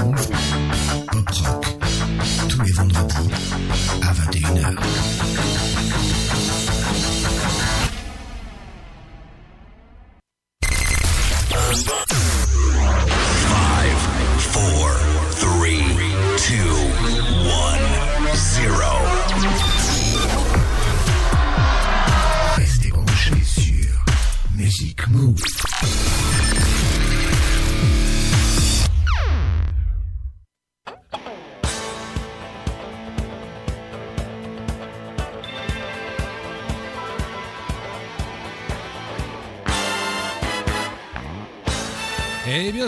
Música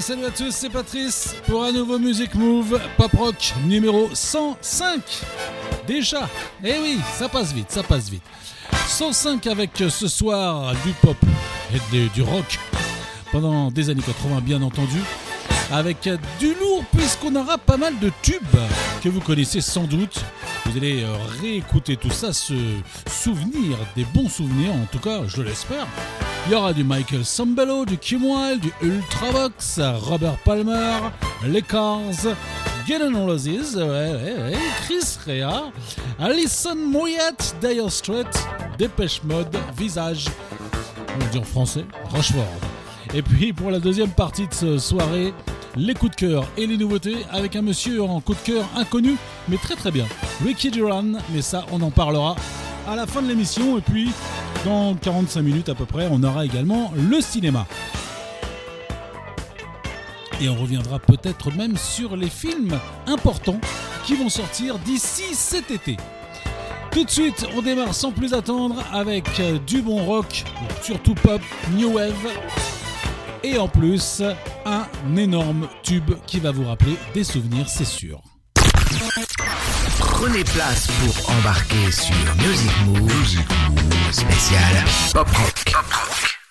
salut à tous, c'est Patrice pour un nouveau Music Move Pop Rock numéro 105. Déjà, eh oui, ça passe vite, ça passe vite. 105 avec ce soir du pop et du rock pendant des années 80 bien entendu. Avec du lourd puisqu'on aura pas mal de tubes que vous connaissez sans doute. Vous allez euh, réécouter tout ça, se souvenir des bons souvenirs, en tout cas je l'espère. Il y aura du Michael Sambello, du Kim du Ultravox, Robert Palmer, les Cars, Guns N' Roses, Chris Rea, Alison Moyet, Dire Straits, Dépêche Mode, Visage, on le dit en français, Rochefort. Et puis pour la deuxième partie de ce soirée, les coups de cœur et les nouveautés avec un monsieur en coup de cœur inconnu, mais très très bien, Ricky Duran, mais ça on en parlera à la fin de l'émission et puis dans 45 minutes à peu près, on aura également le cinéma. Et on reviendra peut-être même sur les films importants qui vont sortir d'ici cet été. Tout de suite, on démarre sans plus attendre avec euh, du bon rock, surtout pop, new wave. Et en plus, un énorme tube qui va vous rappeler des souvenirs, c'est sûr. Prenez place pour embarquer sur Music Move, spécial Pop Rock.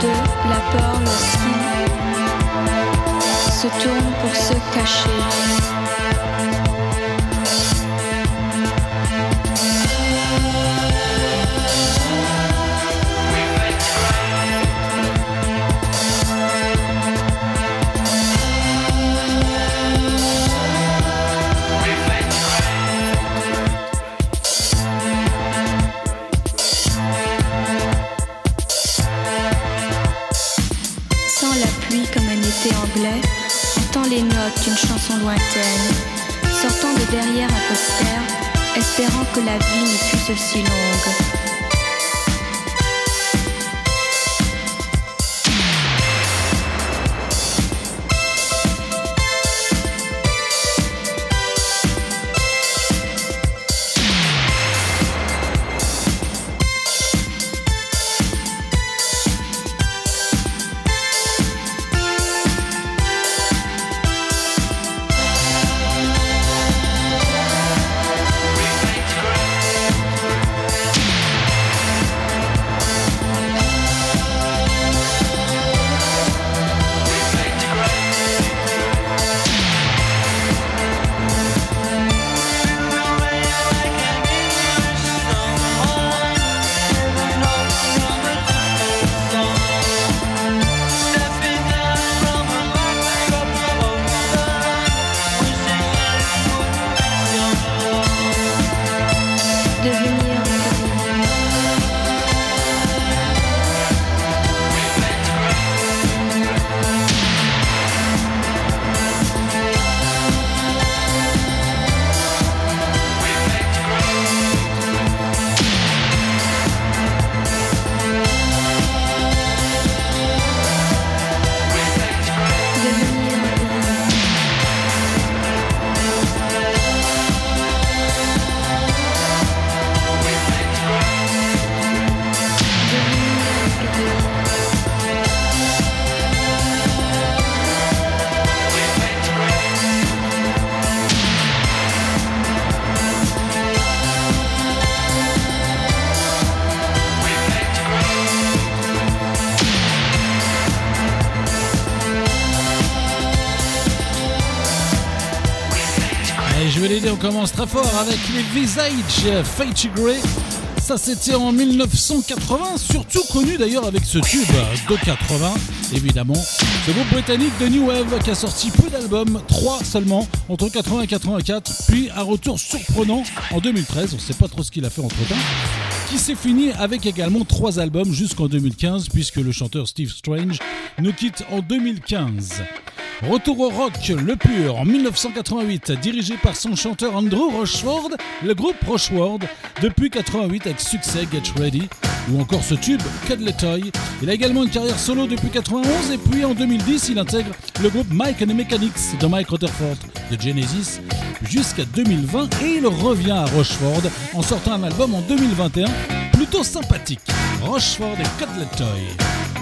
De la peur lorsqu'il se tourne pour se cacher. La vie ne fût aussi longue. Très fort avec les Visage Fate Grey. Ça c'était en 1980, surtout connu d'ailleurs avec ce tube de 80, évidemment. Ce groupe britannique de New Wave qui a sorti peu d'albums, 3 seulement, entre 80 et 84, puis un retour surprenant en 2013, on ne sait pas trop ce qu'il a fait entre temps, qui s'est fini avec également 3 albums jusqu'en 2015, puisque le chanteur Steve Strange nous quitte en 2015. Retour au rock, le pur, en 1988, dirigé par son chanteur Andrew Rochford, le groupe Rochford, depuis 88 avec succès Get Ready, ou encore ce tube Cuddly Toy. Il a également une carrière solo depuis 91 et puis en 2010 il intègre le groupe Mike and the Mechanics de Mike Rutherford de Genesis jusqu'à 2020 et il revient à Rochford en sortant un album en 2021 plutôt sympathique. Rochford et Cuddly Toy.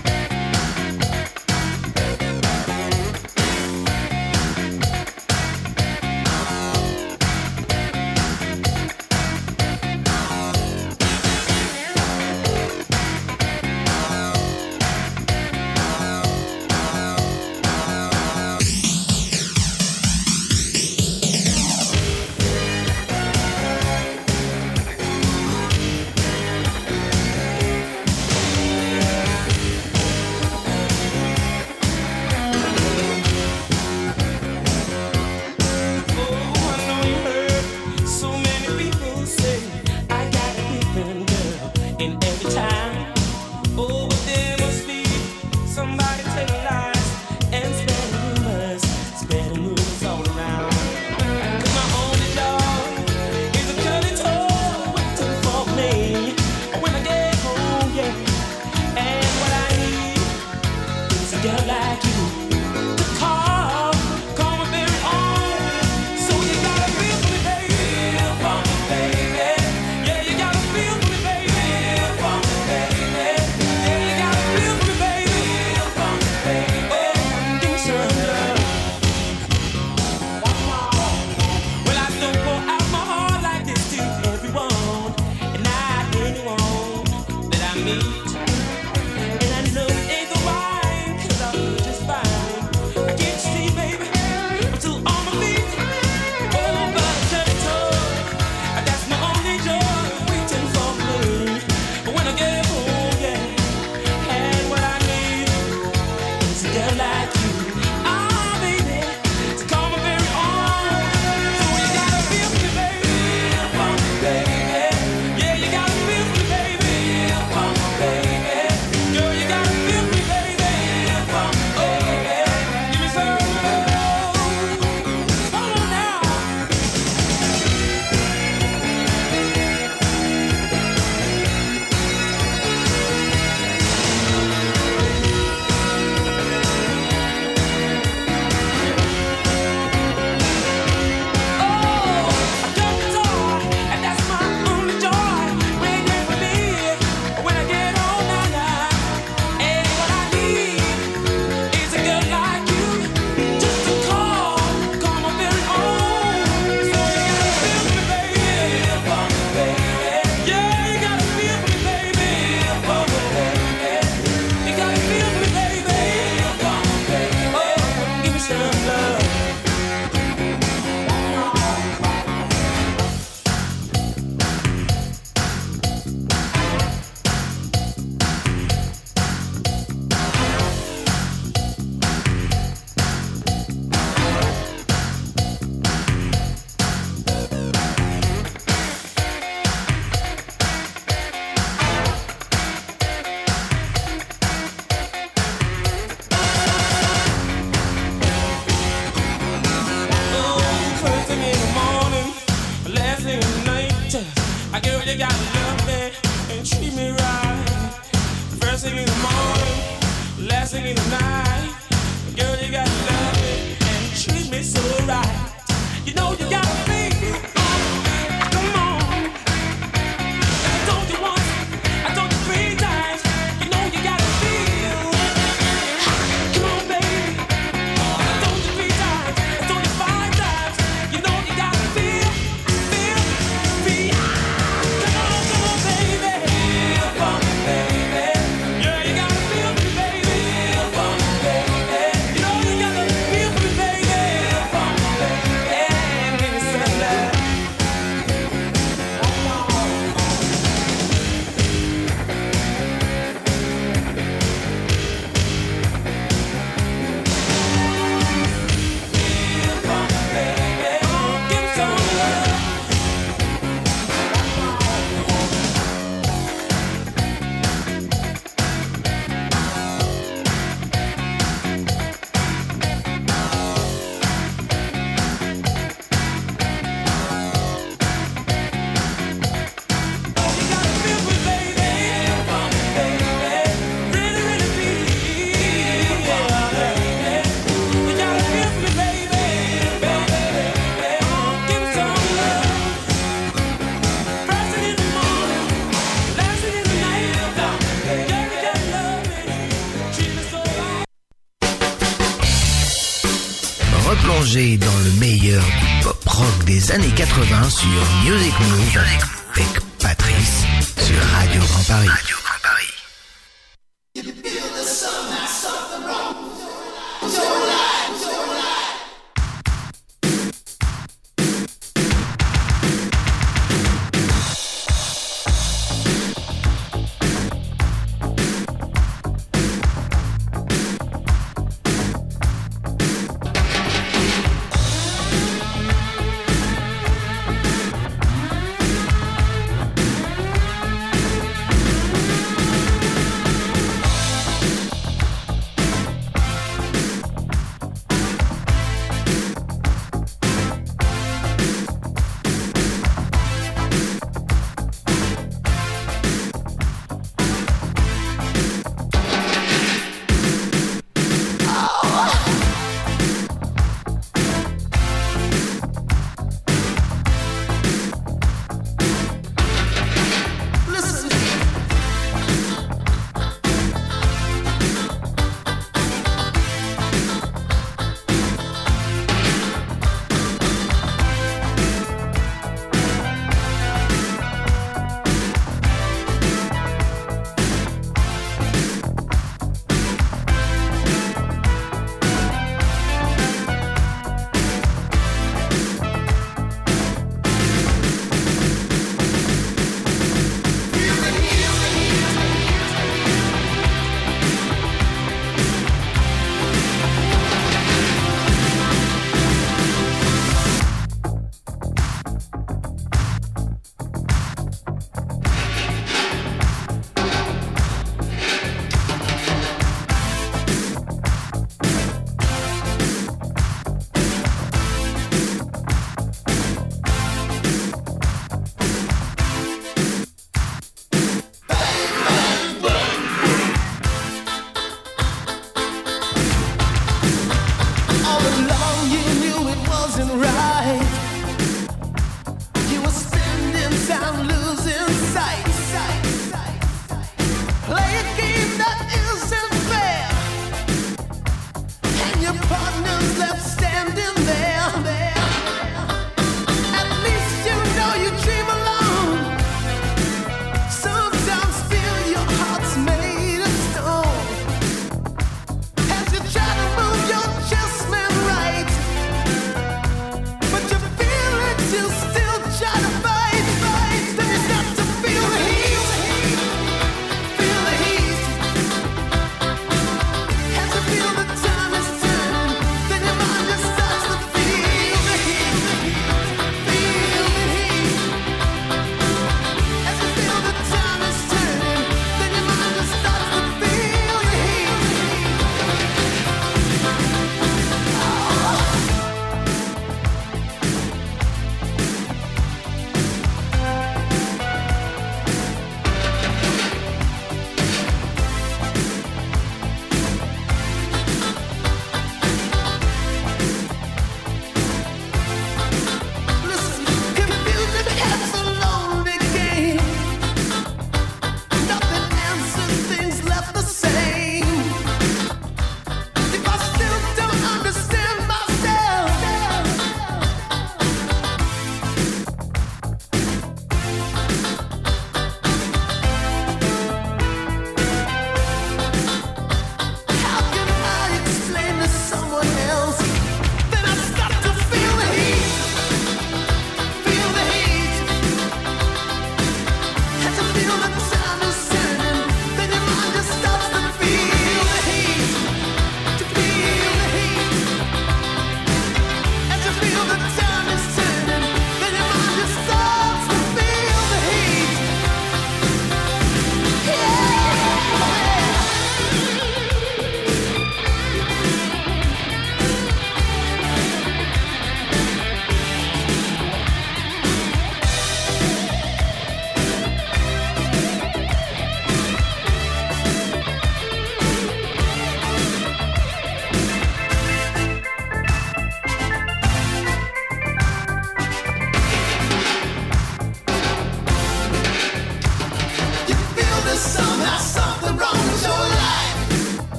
Music Move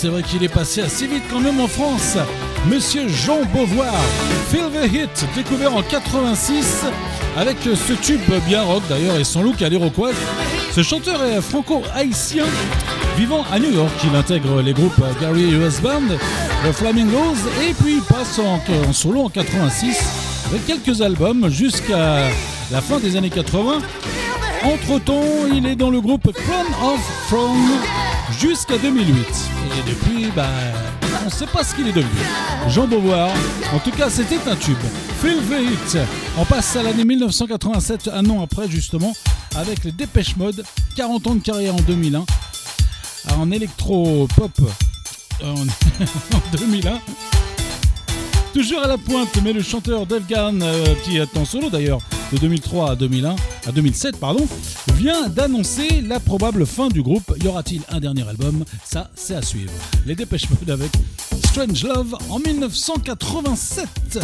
c'est vrai qu'il est passé assez vite quand même en France. Monsieur Jean Beauvoir, Feel the Hit, découvert en 86 avec ce tube bien rock d'ailleurs et son look à l'iroquois. Ce chanteur est franco-haïtien vivant à New York. Il intègre les groupes Gary US Band, The Flamingos et puis il passe en, solo en 86 avec quelques albums jusqu'à la fin des années 80. Entre-temps, il est dans le groupe Crown of Throne jusqu'à 2008. Et depuis, bah, on ne sait pas ce qu'il est devenu. Jean Beauvoir, en tout cas, c'était un tube. The Hit. On passe à l'année 1987, un an après justement, avec les Dépêche Mode, 40 ans de carrière en 2001, en électro-pop en 2001. Toujours à la pointe, mais le chanteur Dave Gahan, euh, qui est en solo d'ailleurs de 2003 à 2001, à 2007 pardon, vient d'annoncer la probable fin du groupe. Y aura-t-il un dernier album? Ça, c'est à suivre. Les Dépêche Mode avec Strange Love en 1987.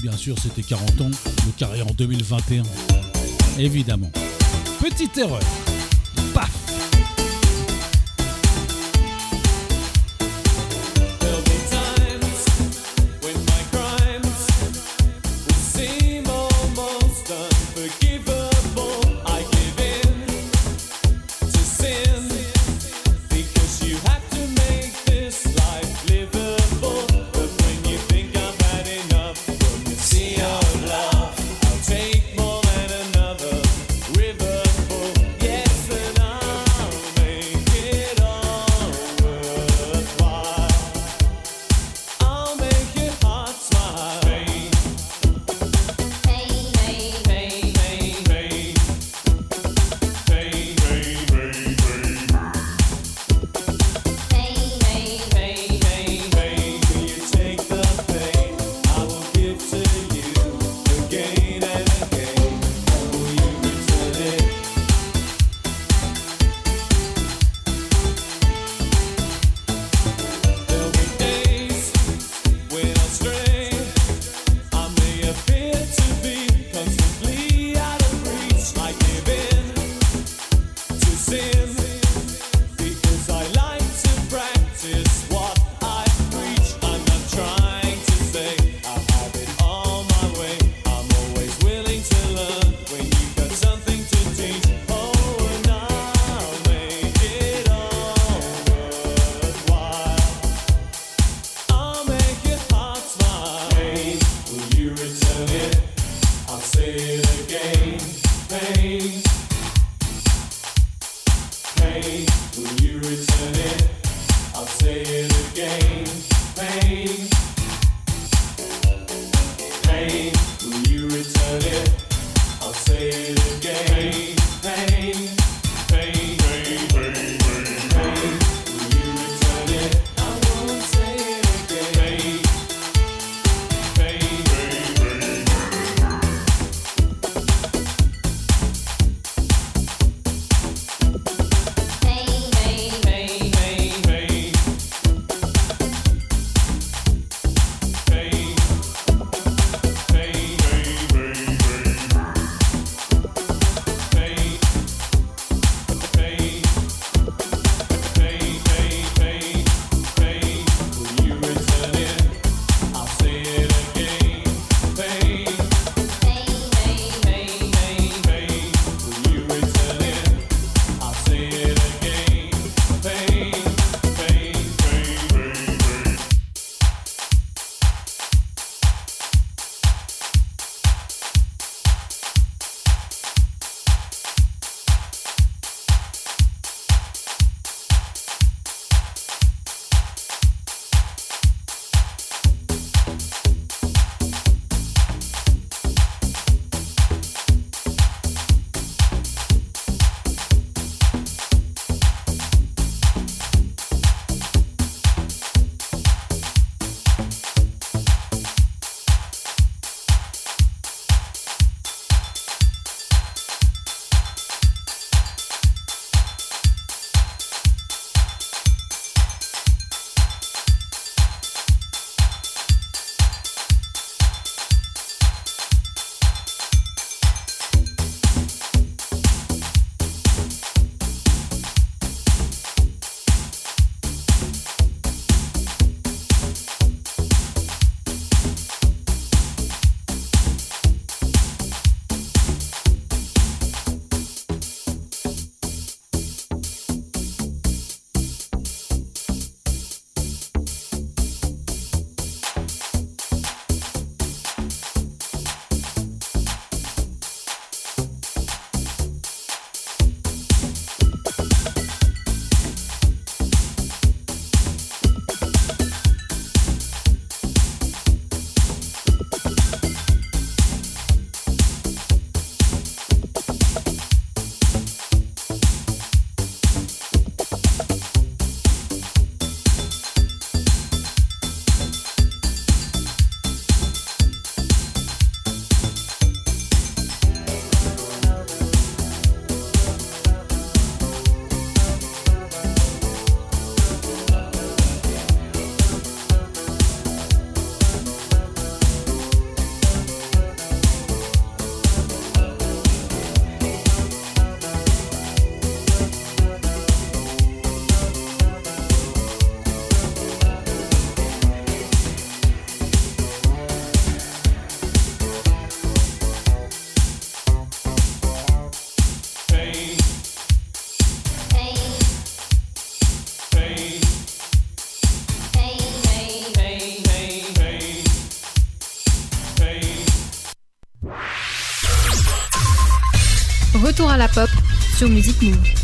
Bien sûr, c'était 40 ans, le carré en 2021. Évidemment. Petite erreur. La pop sur Music Move.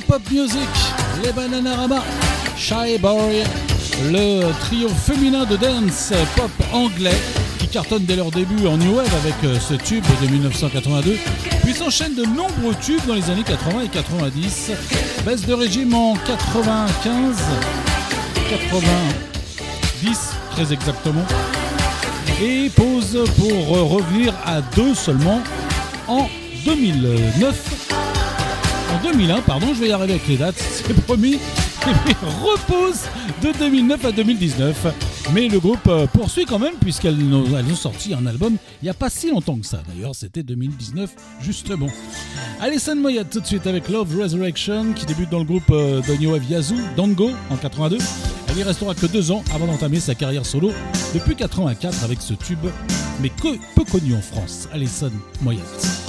Pop music, les Bananarama, Shy Boy, le trio féminin de dance pop anglais qui cartonne dès leur début en New Wave avec euh, ce tube de 1982, puis s'enchaîne de nombreux tubes dans les années 80 et 90. Baisse de régime en 95, 90 très exactement, et pause pour euh, revenir à deux seulement en 2009. En 2001, pardon, je vais y arriver avec les dates, c'est promis. Repose de 2009 à 2019. Mais le groupe euh, poursuit quand même, puisqu'elles ont sorti un album il n'y a pas si longtemps que ça. D'ailleurs, c'était 2019, justement. Alison Moyat tout de suite avec Love Resurrection, qui débute dans le groupe euh, Wave Yazoo, Dango, en 82. Elle y restera que deux ans avant d'entamer sa carrière solo depuis 84 avec ce tube, mais peu connu en France. Alison Moyat.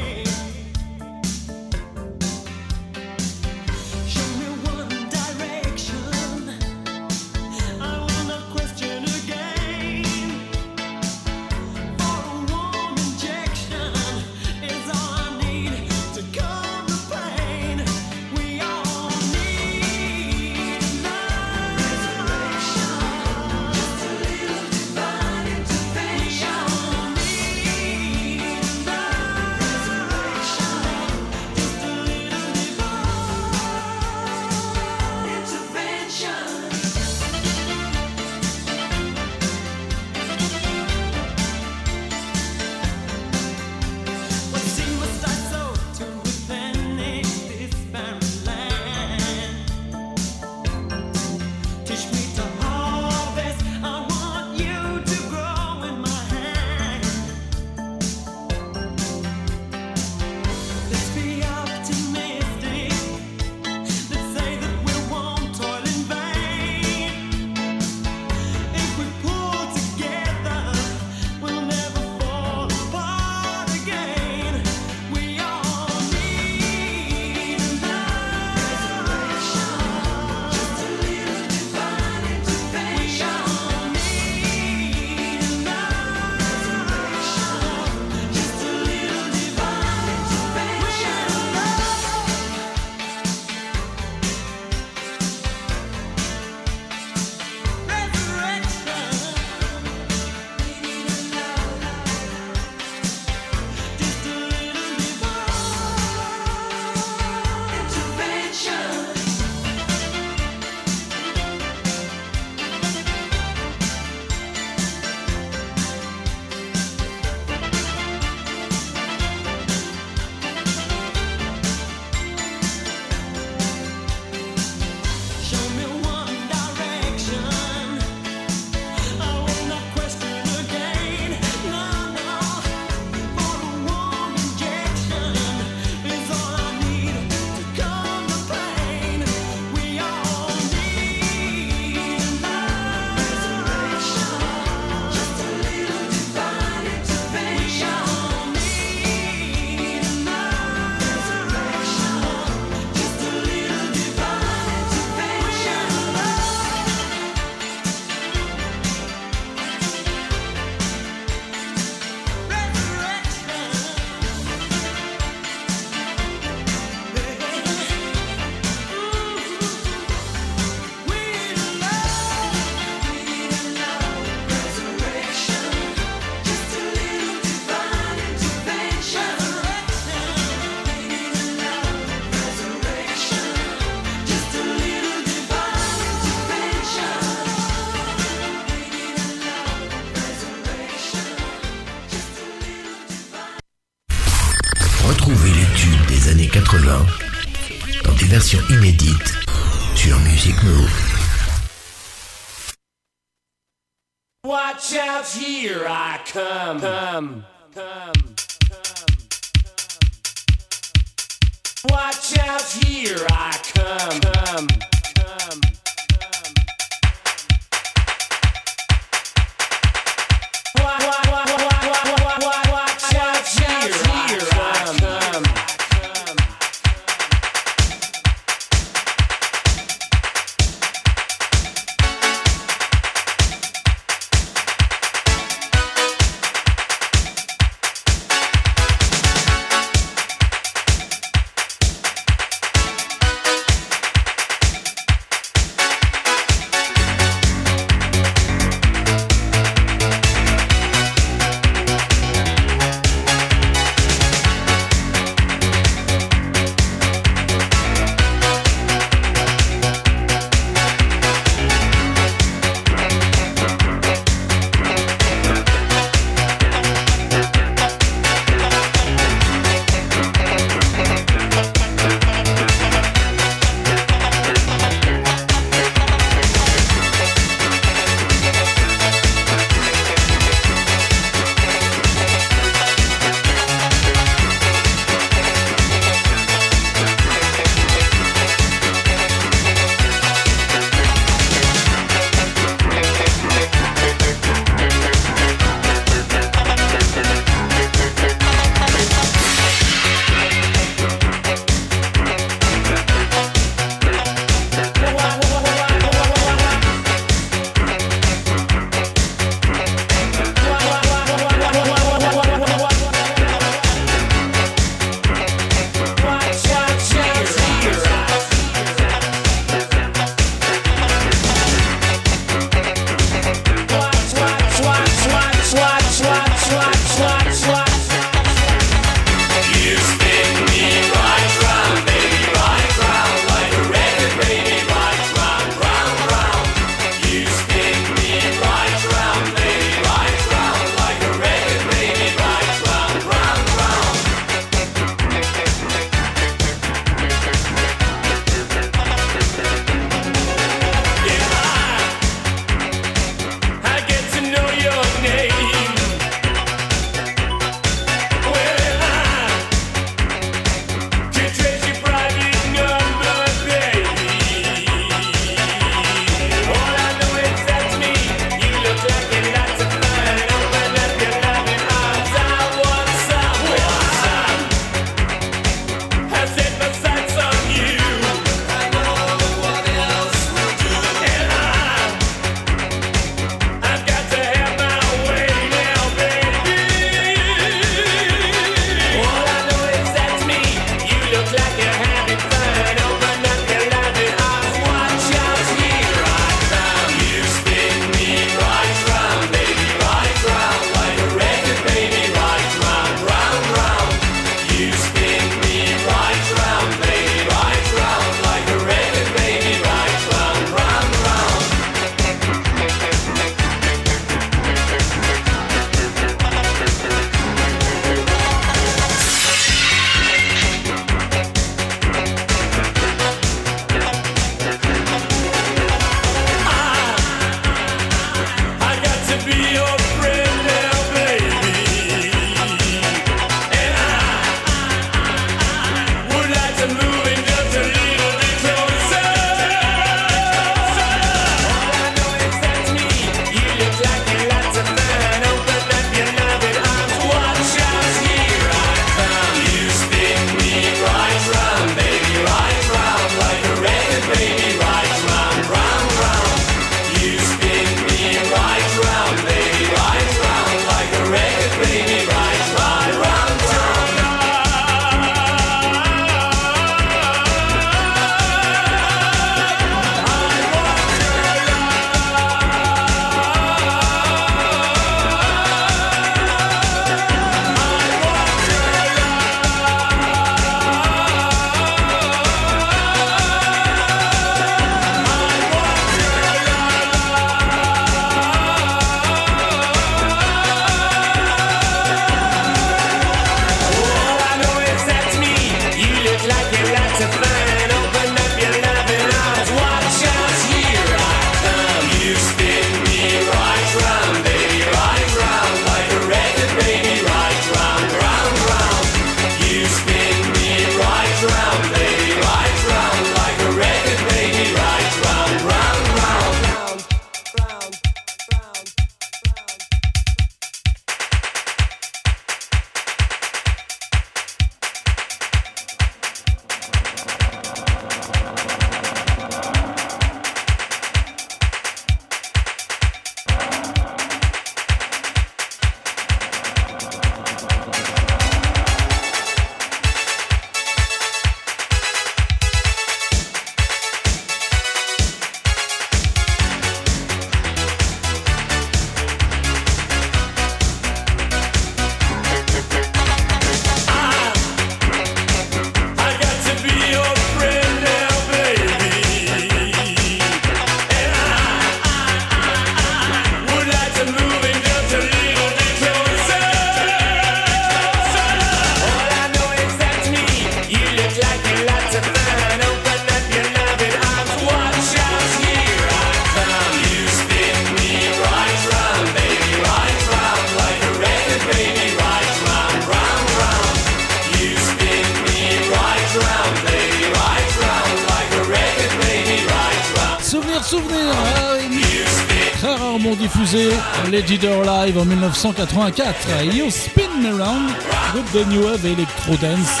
1984. You Spin Me Round, groupe de New Wave et Electro Dance.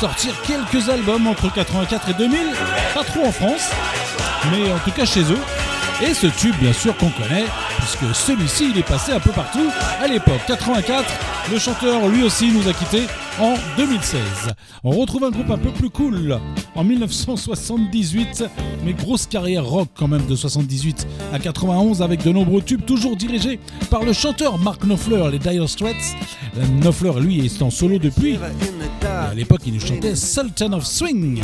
Sortir quelques albums entre 84 et 2000, pas trop en France, mais en tout cas chez eux. Et ce tube, bien sûr, qu'on connaît, puisque celui-ci, il est passé un peu partout à l'époque. 84, le chanteur, lui aussi, nous a quittés en 2016. On retrouve un groupe un peu plus cool en 1978, mais grosse carrière rock quand même de 78 à 91 avec de nombreux tubes toujours dirigés par le chanteur Mark Knopfler, les Dire Straits. Knopfler, lui, est en solo depuis. à l'époque, il nous chantait Sultan of Swing.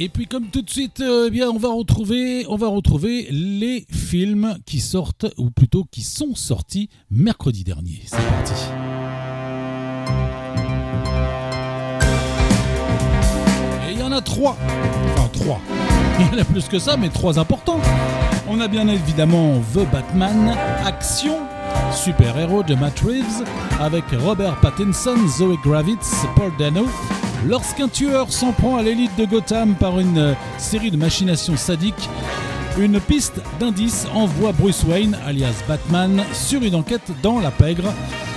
Et puis comme tout de suite, euh, eh bien, on va retrouver, on va retrouver les films qui sortent, ou plutôt qui sont sortis mercredi dernier. C'est parti. Et il y en a trois. Enfin trois. Il y en a plus que ça, mais trois importants. On a bien évidemment The Batman, Action, super-héros de Matt Reeves, avec Robert Pattinson, Zoe Gravitz, Paul Dano. Lorsqu'un tueur s'en prend à l'élite de Gotham par une euh, série de machinations sadiques, une piste d'indices envoie Bruce Wayne, alias Batman, sur une enquête dans la pègre,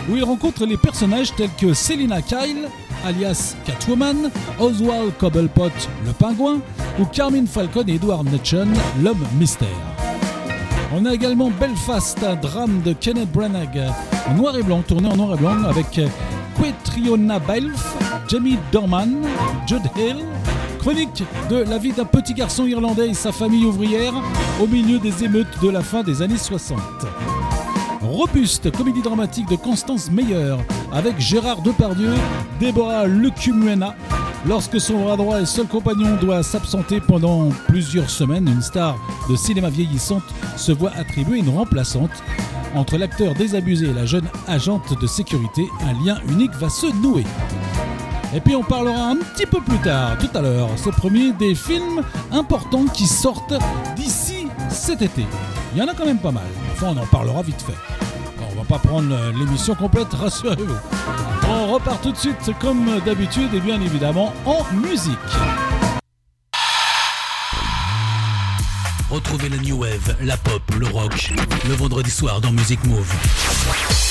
où il rencontre les personnages tels que Selina Kyle, alias Catwoman, Oswald Cobblepot, le pingouin, ou Carmine Falcon et Edward Nutchen, l'homme mystère. On a également Belfast, un drame de Kenneth Branagh, en noir et blanc, tourné en noir et blanc avec Quetriona Balfe, Jamie Dorman, Jude Hill. Chronique de la vie d'un petit garçon irlandais et sa famille ouvrière au milieu des émeutes de la fin des années 60. Robuste comédie dramatique de Constance Meyer avec Gérard Depardieu, Déborah Lecumuena. Lorsque son bras droit et seul compagnon doit s'absenter pendant plusieurs semaines, une star de cinéma vieillissante se voit attribuer une remplaçante. Entre l'acteur désabusé et la jeune agente de sécurité, un lien unique va se nouer. Et puis on parlera un petit peu plus tard, tout à l'heure, c'est promis, des films importants qui sortent d'ici cet été. Il y en a quand même pas mal. Enfin, on en parlera vite fait. On va pas prendre euh, l'émission complète, rassurez-vous. On repart tout de suite comme d'habitude et bien évidemment en musique. Retrouvez la new wave, la pop, le rock, le vendredi soir dans Music Move.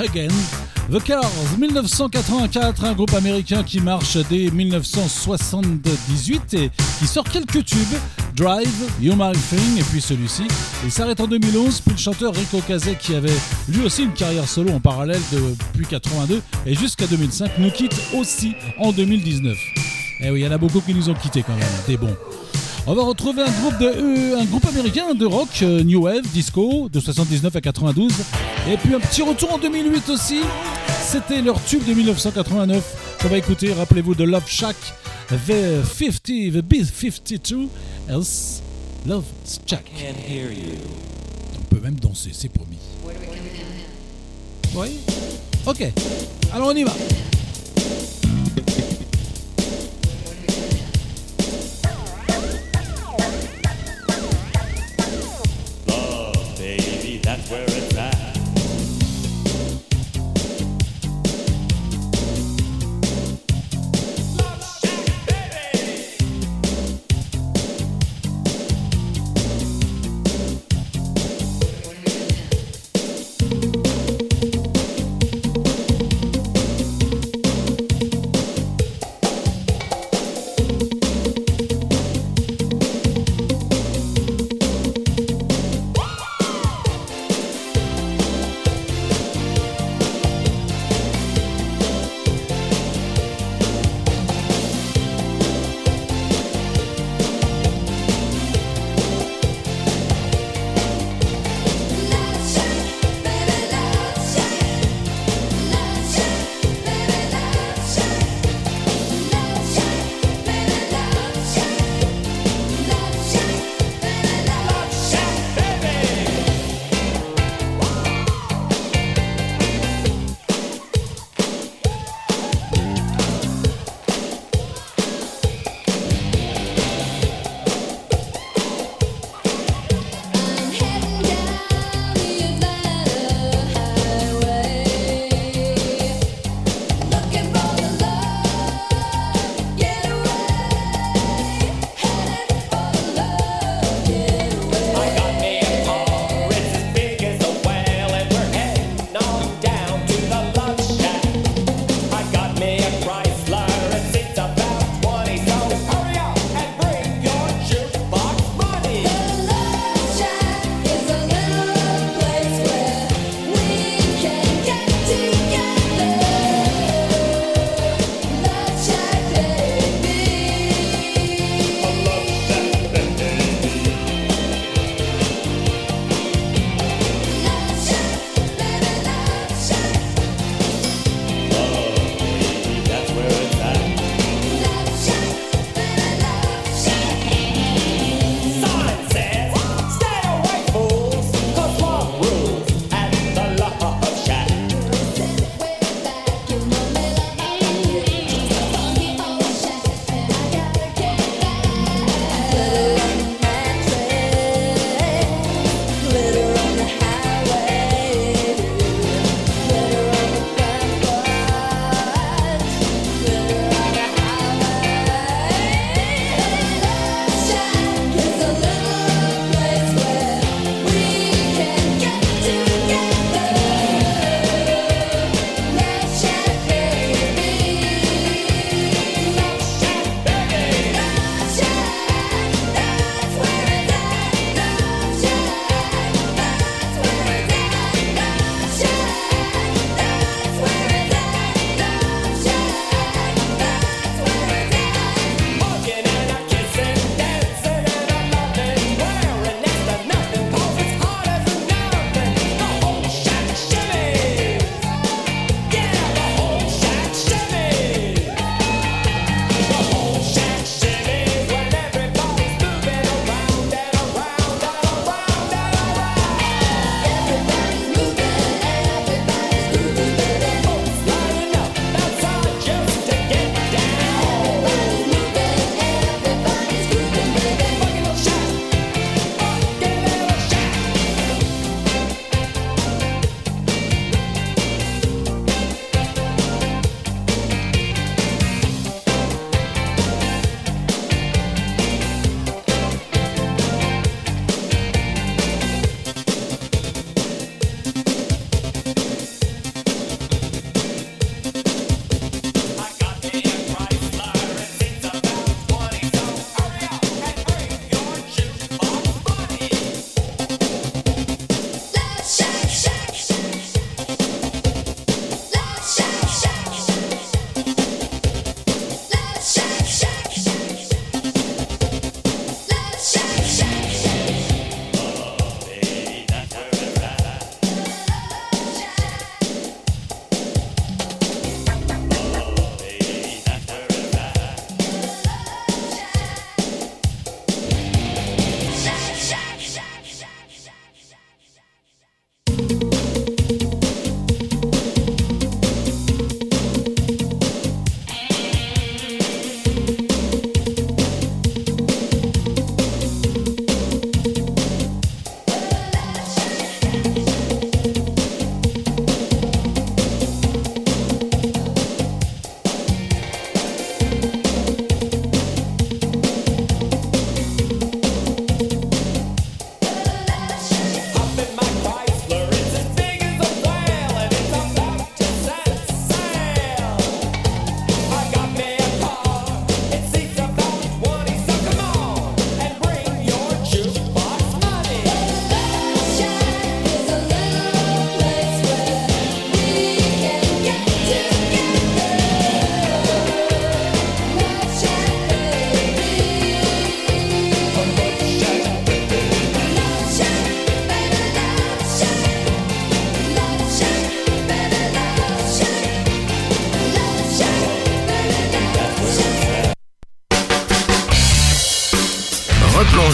Again. The Cars, 1984, un groupe américain qui marche dès 1978 et qui sort quelques tubes. Drive, You My Thing et puis celui-ci. Il s'arrête en 2011, puis le chanteur Rico Cazet qui avait lui aussi une carrière solo en parallèle depuis 82 et jusqu'à 2005 nous quitte aussi en 2019. Eh oui, il y en a beaucoup qui nous ont quittés quand même, des bons. On va retrouver un groupe, de, euh, un groupe américain de rock, euh, New Wave, disco, de 79 à 92. Et puis un petit retour en 2008 aussi. C'était leur tube de 1989. On va écouter, rappelez-vous de Love Shack, The 50, The B52, else Love Shack. On peut même danser, c'est promis. Oui Ok, alors on y va.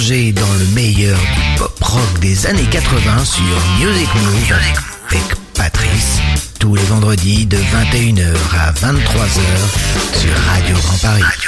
Dans le meilleur du pop rock des années 80 sur Music Move avec Patrice. Tous les vendredis de 21h à 23h sur Radio Grand Paris.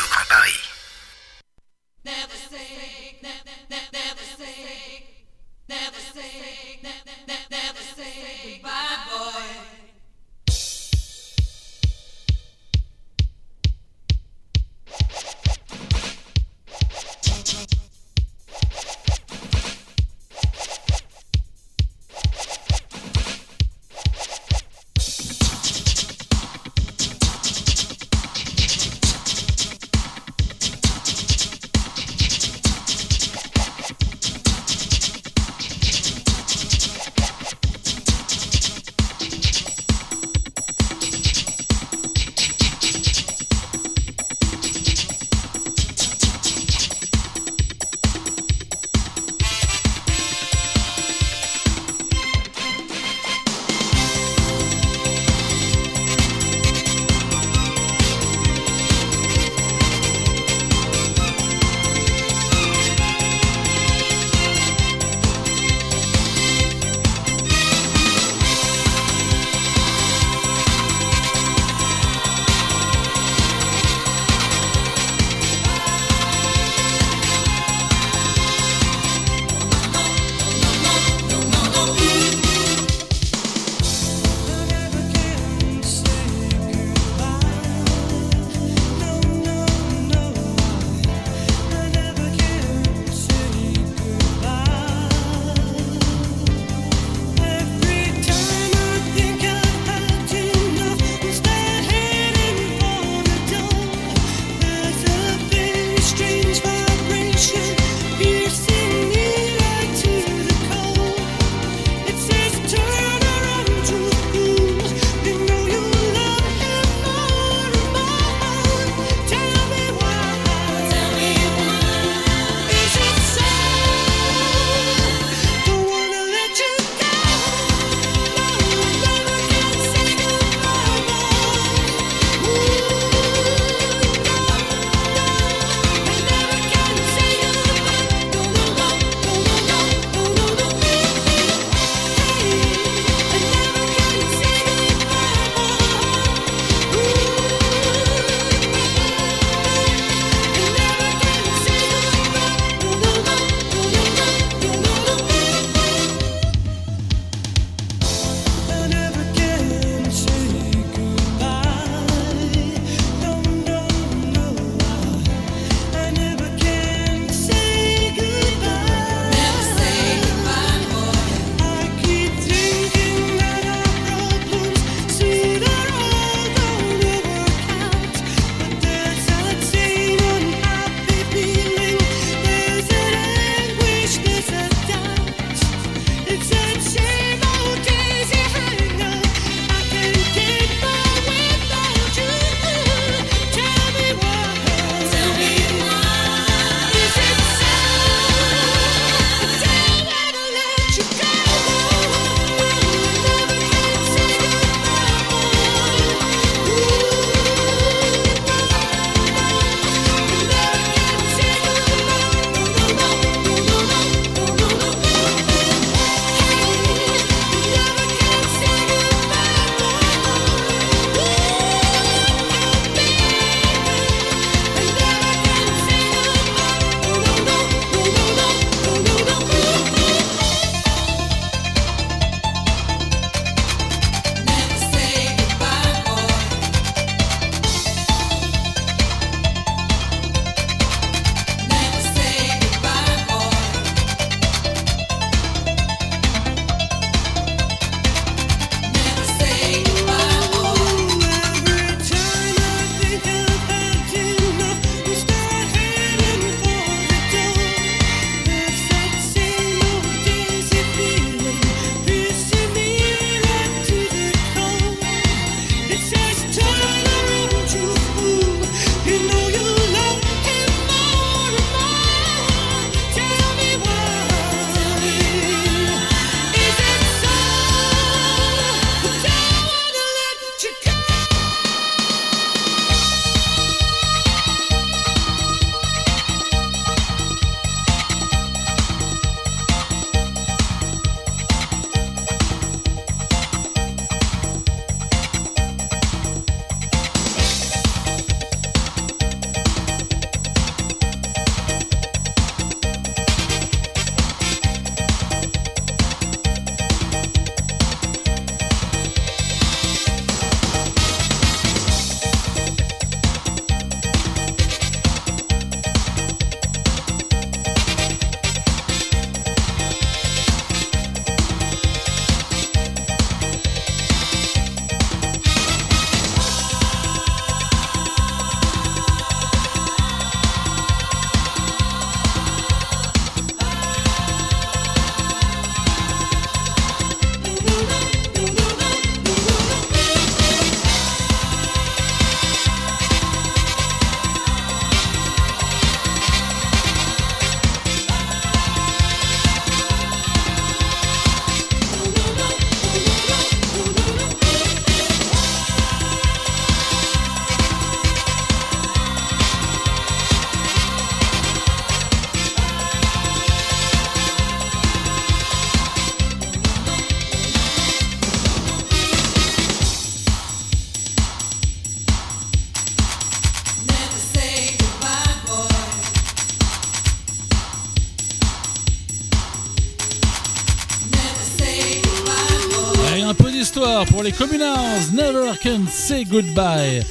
Les Communards, Never Can Say Goodbye.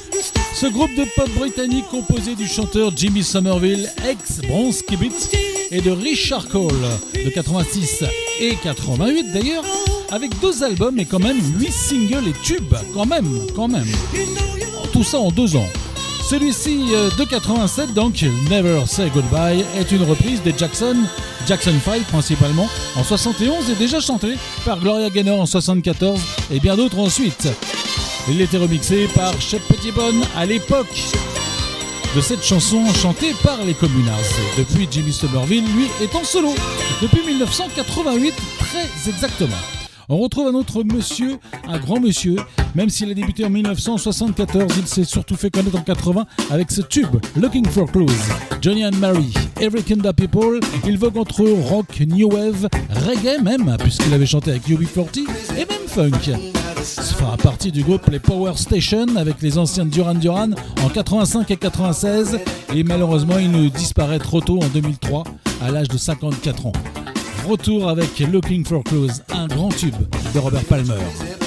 Ce groupe de pop britannique composé du chanteur Jimmy Somerville, ex Bronze et de Richard Cole, de 86 et 88 d'ailleurs, avec deux albums et quand même 8 singles et tubes, quand même, quand même. Tout ça en deux ans. Celui-ci euh, de 87, donc Never Say Goodbye, est une reprise des Jackson, Jackson 5 principalement, en 71 et déjà chanté par Gloria Gaynor en 74 et bien d'autres ensuite. Il était remixé par Shep Pettibone à l'époque de cette chanson chantée par les Communards. Depuis, Jimmy Somerville, lui, est en solo. Depuis 1988, très exactement. On retrouve un autre monsieur, un grand monsieur, même s'il a débuté en 1974, il s'est surtout fait connaître en 80 avec ce tube, Looking for Clues. Johnny and Mary, Every Kind of People, il vogue entre rock, new wave, reggae même, puisqu'il avait chanté avec UB40, et même funk. Il fera partie du groupe les Power Station avec les anciens Duran Duran en 85 et 96 et malheureusement il nous disparaît trop tôt en 2003 à l'âge de 54 ans. Retour avec Looking for Clues, un grand tube de Robert Palmer.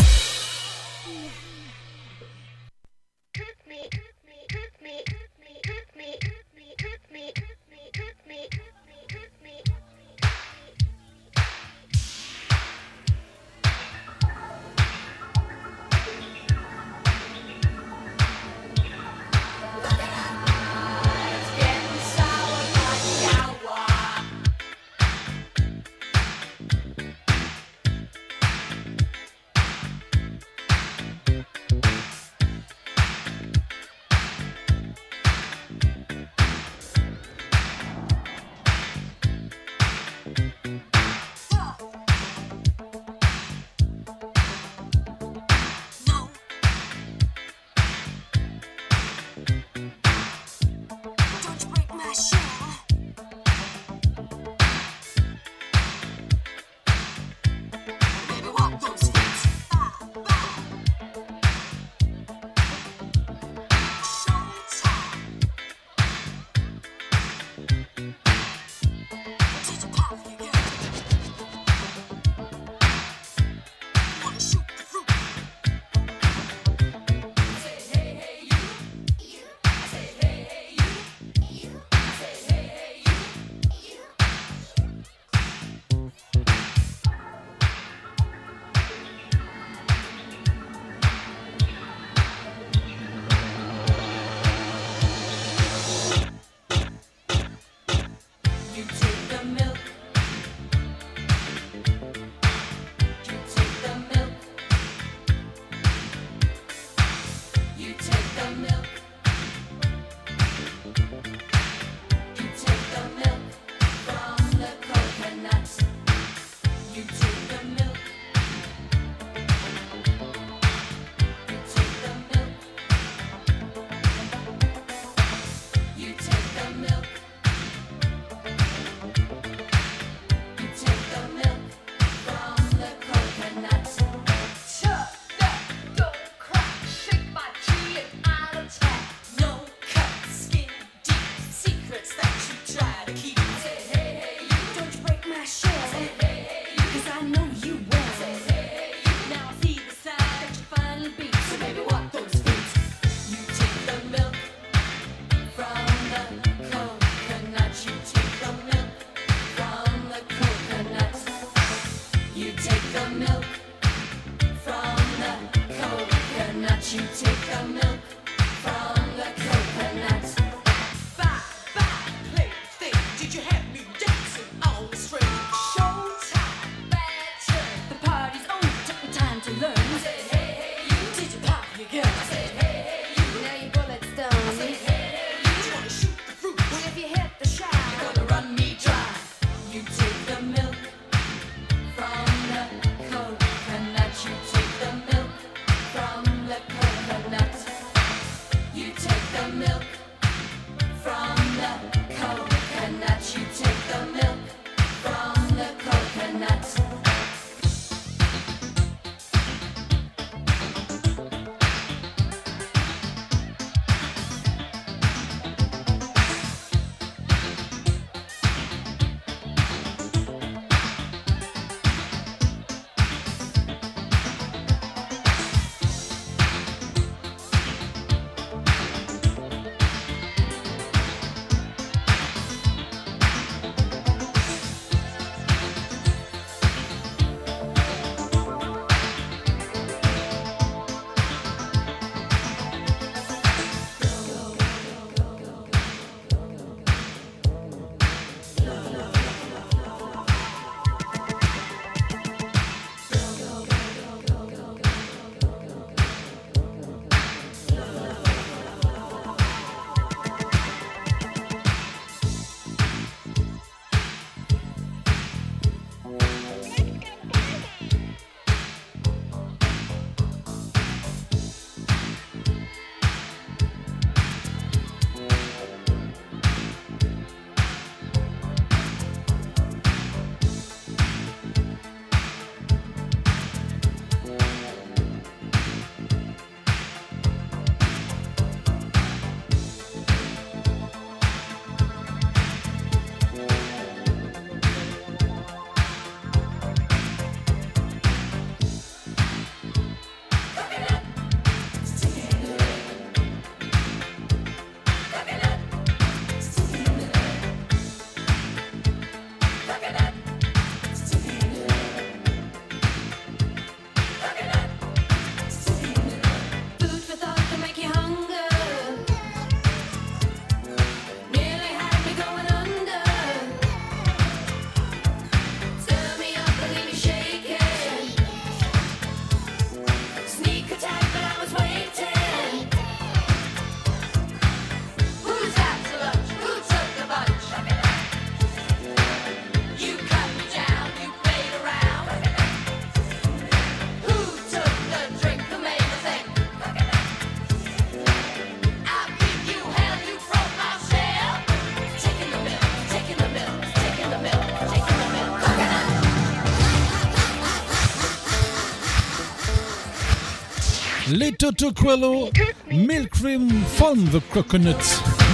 Toto Quello, Milk Cream from the Coconut,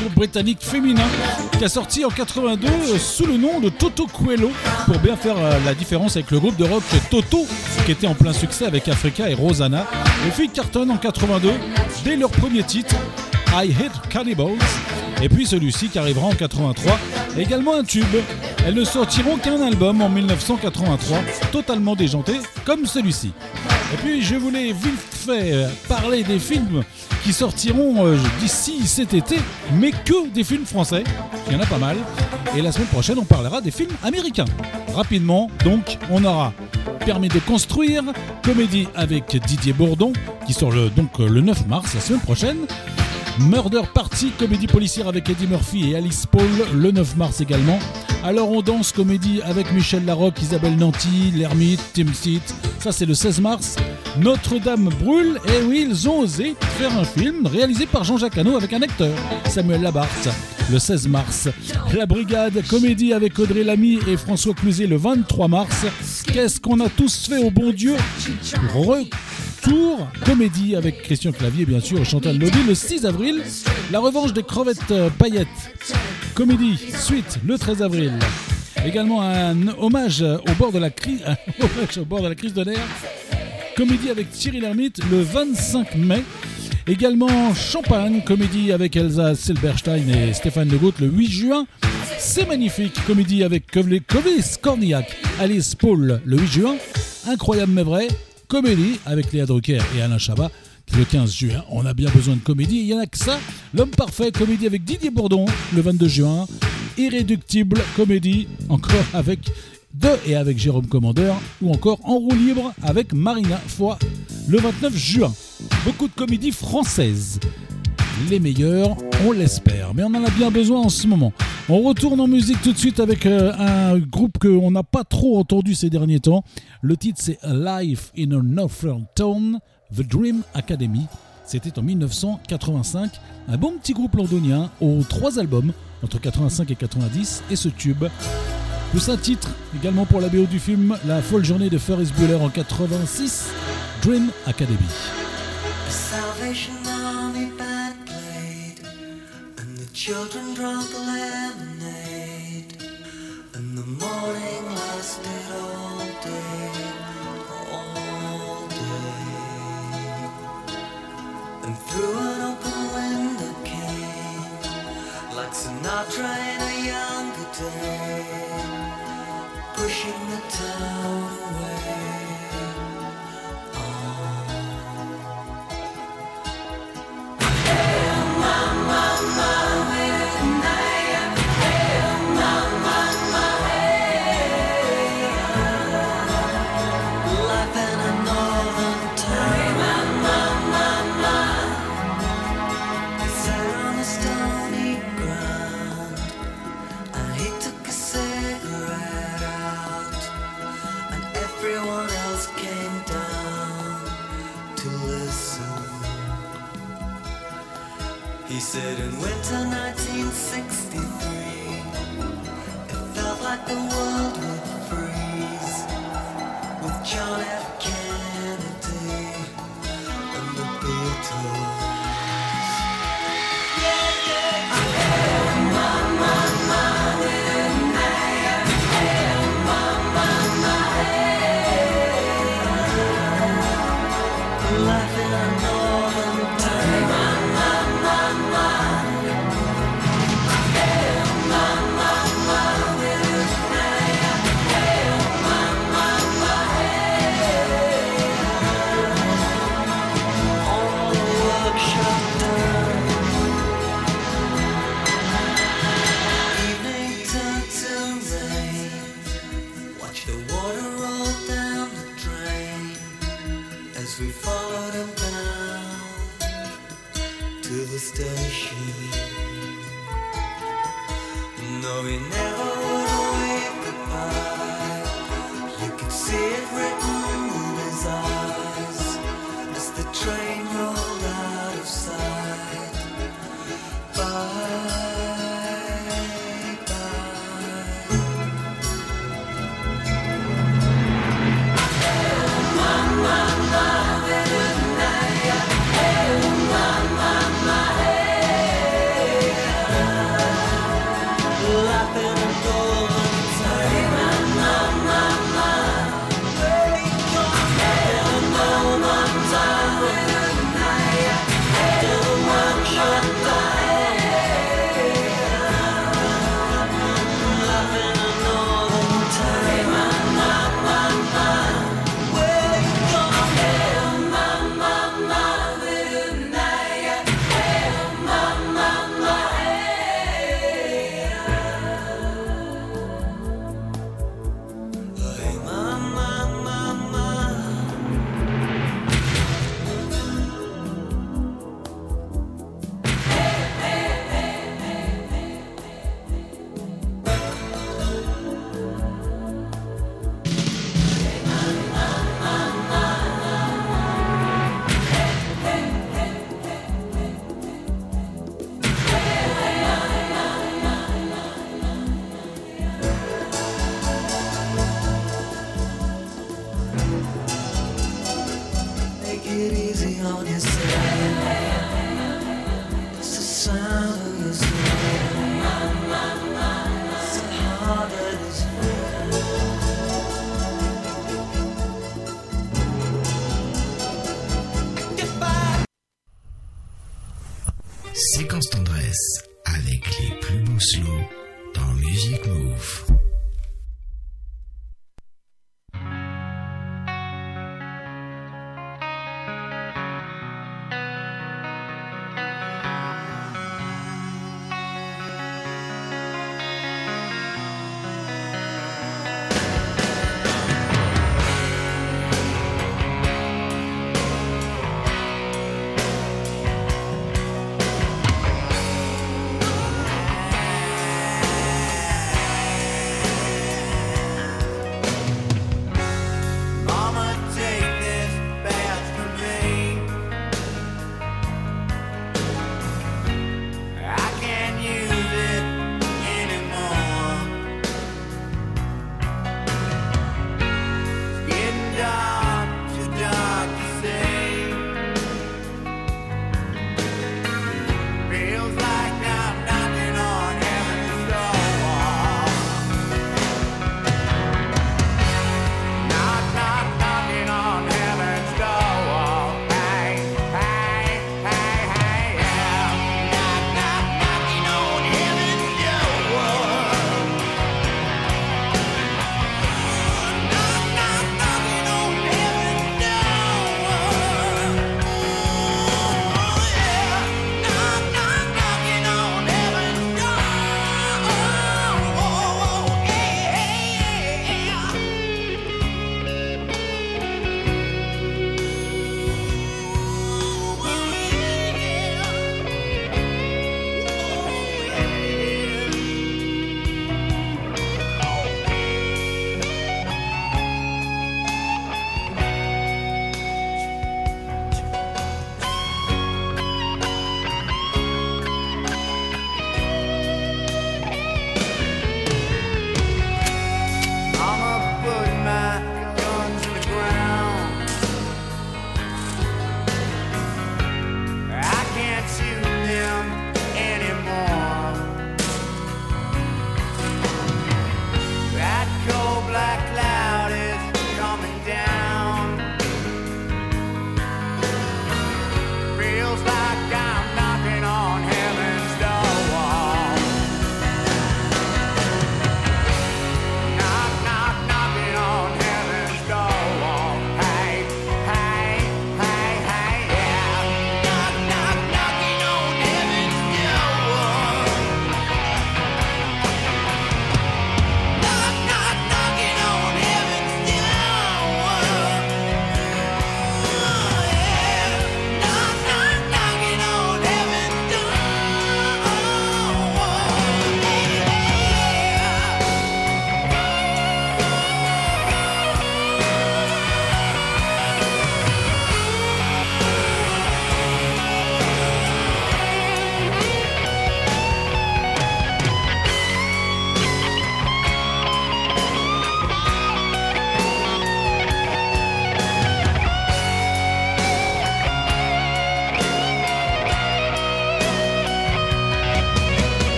groupe britannique féminin qui a sorti en 82 euh, sous le nom de Toto Quello pour bien faire euh, la différence avec le groupe de rock Toto qui était en plein succès avec Africa et Rosanna. Les filles cartonnent en 82 dès leur premier titre I Hate Cannibals et puis celui-ci qui arrivera en 83 également un tube. Elles ne sortiront qu'un album en 1983 totalement déjanté comme celui-ci. Et puis je voulais vite euh, parler des films qui sortiront euh, d'ici cet été, mais que des films français. Il y en a pas mal. Et la semaine prochaine, on parlera des films américains. Rapidement, donc, on aura Permis de construire, comédie avec Didier Bourdon, qui sort le, donc le 9 mars, la semaine prochaine. Murder Party, comédie policière avec Eddie Murphy et Alice Paul, le 9 mars également. Alors on danse, comédie avec Michel Larocque, Isabelle Nanty, L'Ermite, Tim Seat. Ça c'est le 16 mars. Notre-Dame brûle, et oui, ils ont osé faire un film réalisé par Jean-Jacques Hano avec un acteur, Samuel Labarthe, le 16 mars. La Brigade, comédie avec Audrey Lamy et François Cluzet le 23 mars. Qu'est-ce qu'on a tous fait au bon Dieu? Retour, comédie avec Christian Clavier bien sûr Chantal Lobby le 6 avril. La revanche des crevettes euh, paillettes, comédie, suite le 13 avril. Également un hommage au bord de la crise, au bord de la crise de nerfs comédie avec Thierry Lhermitte le 25 mai. Également Champagne, comédie avec Elsa Silberstein et Stéphane de le 8 juin. C'est magnifique, comédie avec Clovis Cornillac, Alice Paul le 8 juin. Incroyable mais vrai, comédie avec Léa Drucker et Alain Chabat le 15 juin. On a bien besoin de comédie, il y en a que ça. L'homme parfait, comédie avec Didier Bourdon le 22 juin. Irréductible, comédie encore avec de et avec Jérôme Commandeur, ou encore En roue libre avec Marina Foy le 29 juin. Beaucoup de comédies françaises. Les meilleures, on l'espère, mais on en a bien besoin en ce moment. On retourne en musique tout de suite avec euh, un groupe qu'on n'a pas trop entendu ces derniers temps. Le titre c'est Life in a Northern Town, The Dream Academy. C'était en 1985, un bon petit groupe londonien aux trois albums entre 85 et 90 et ce tube plus un titre également pour la BO du film La folle journée de Ferris Bueller en 86, Dream Academy. Salvation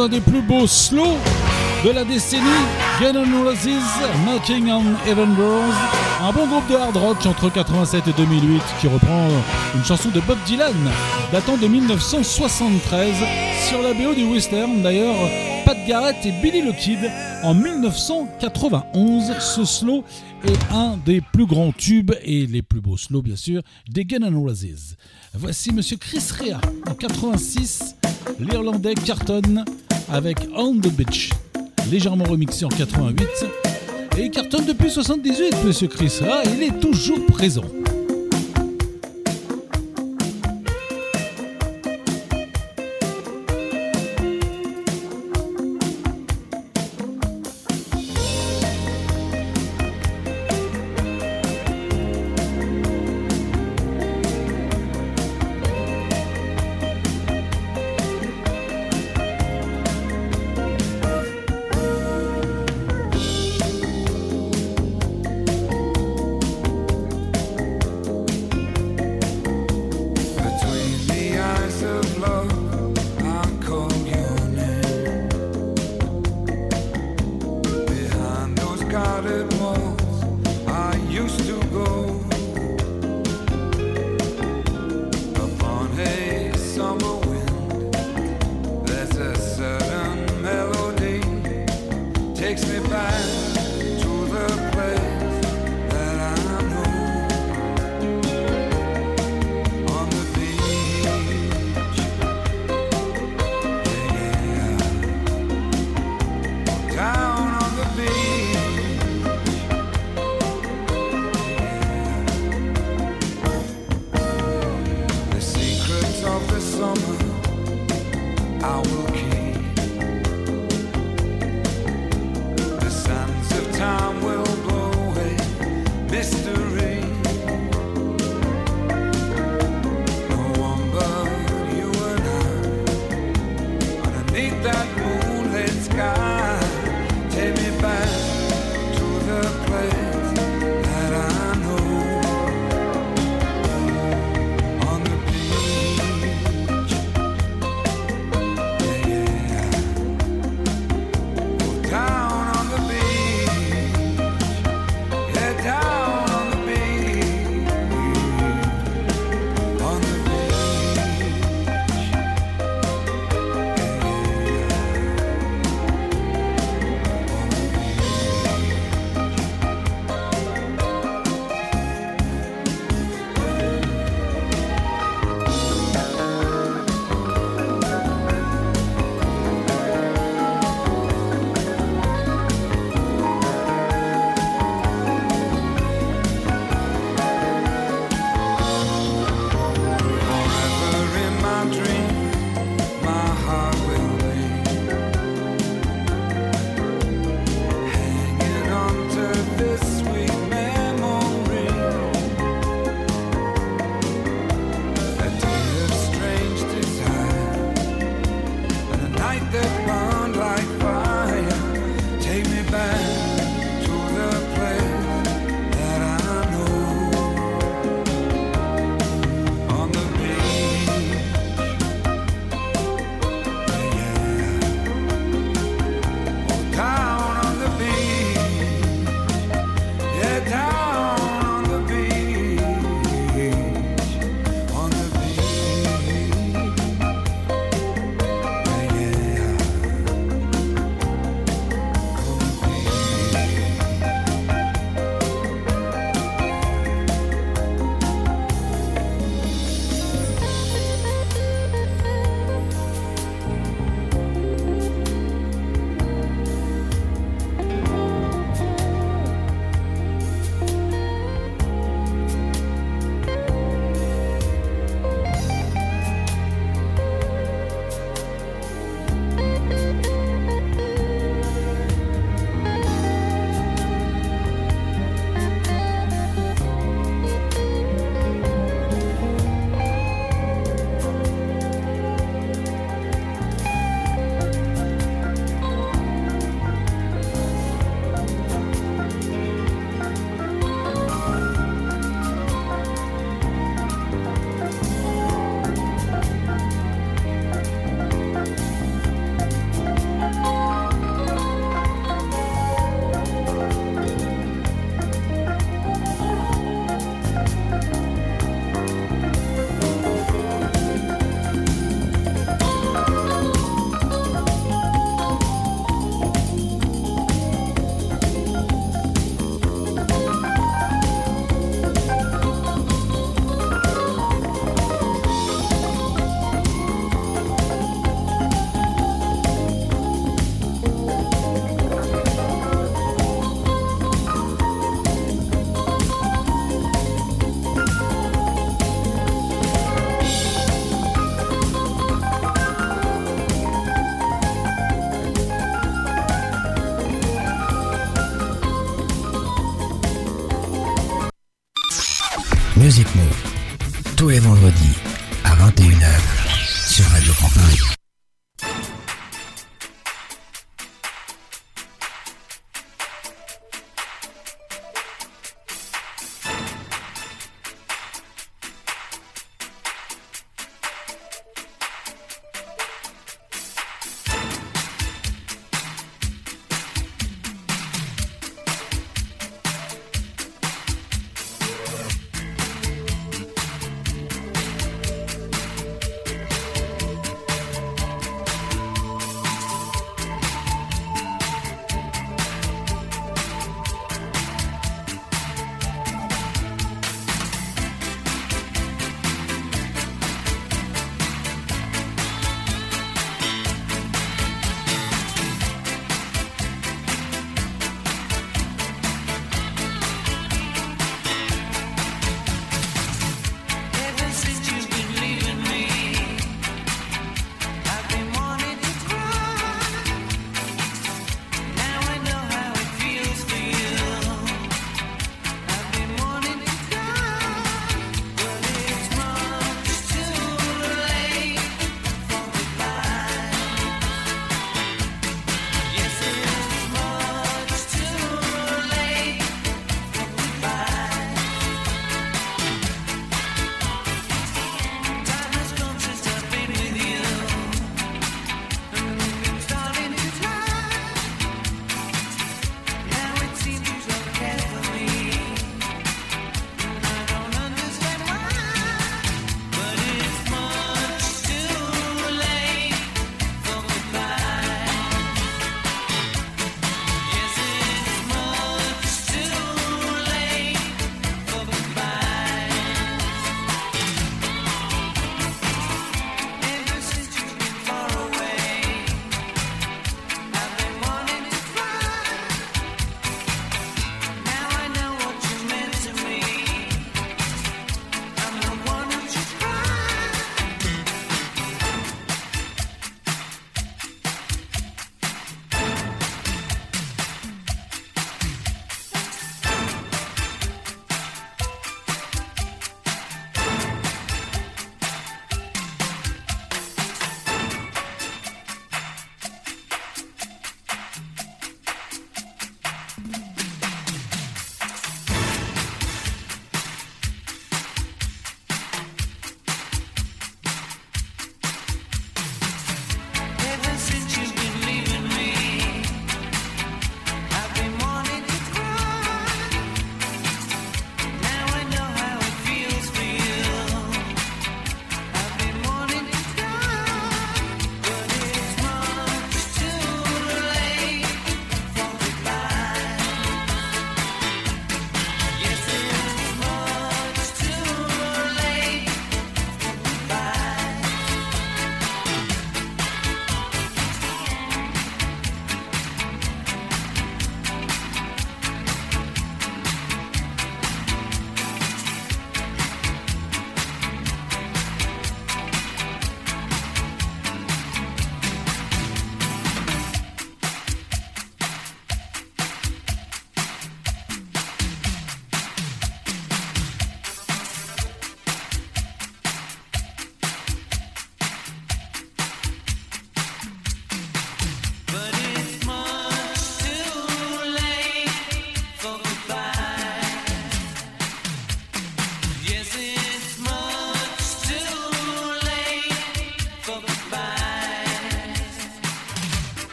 un des plus beaux slow de la décennie, Guns N' Roses, Knocking on Heaven Doors, un bon groupe de hard rock entre 87 et 2008 qui reprend une chanson de Bob Dylan datant de 1973 sur la BO du western d'ailleurs Pat Garrett et Billy the Kid en 1991. Ce slow est un des plus grands tubes et les plus beaux slows bien sûr des Guns N' Roses. Voici Monsieur Chris Rea en 86, l'Irlandais cartonne avec On the Beach, légèrement remixé en 88 et il cartonne depuis 78 Monsieur Chris Rea, il est toujours présent.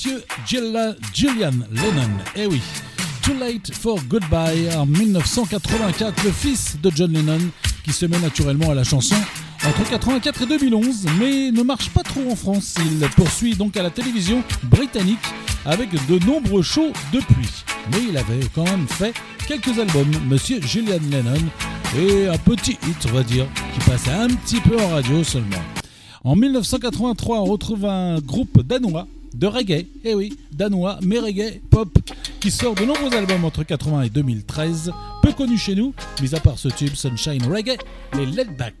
monsieur Julian Lennon. Eh oui. Too Late for Goodbye en 1984, le fils de John Lennon qui se met naturellement à la chanson entre 84 et 2011, mais ne marche pas trop en France. Il poursuit donc à la télévision britannique avec de nombreux shows depuis. Mais il avait quand même fait quelques albums, Monsieur Julian Lennon, et un petit hit, on va dire, qui passait un petit peu en radio seulement. En 1983, on retrouve un groupe danois de reggae, eh oui, danois, mais reggae, pop, qui sort de nombreux albums entre 80 et 2013, peu connus chez nous, mis à part ce tube Sunshine Reggae, les Let Back.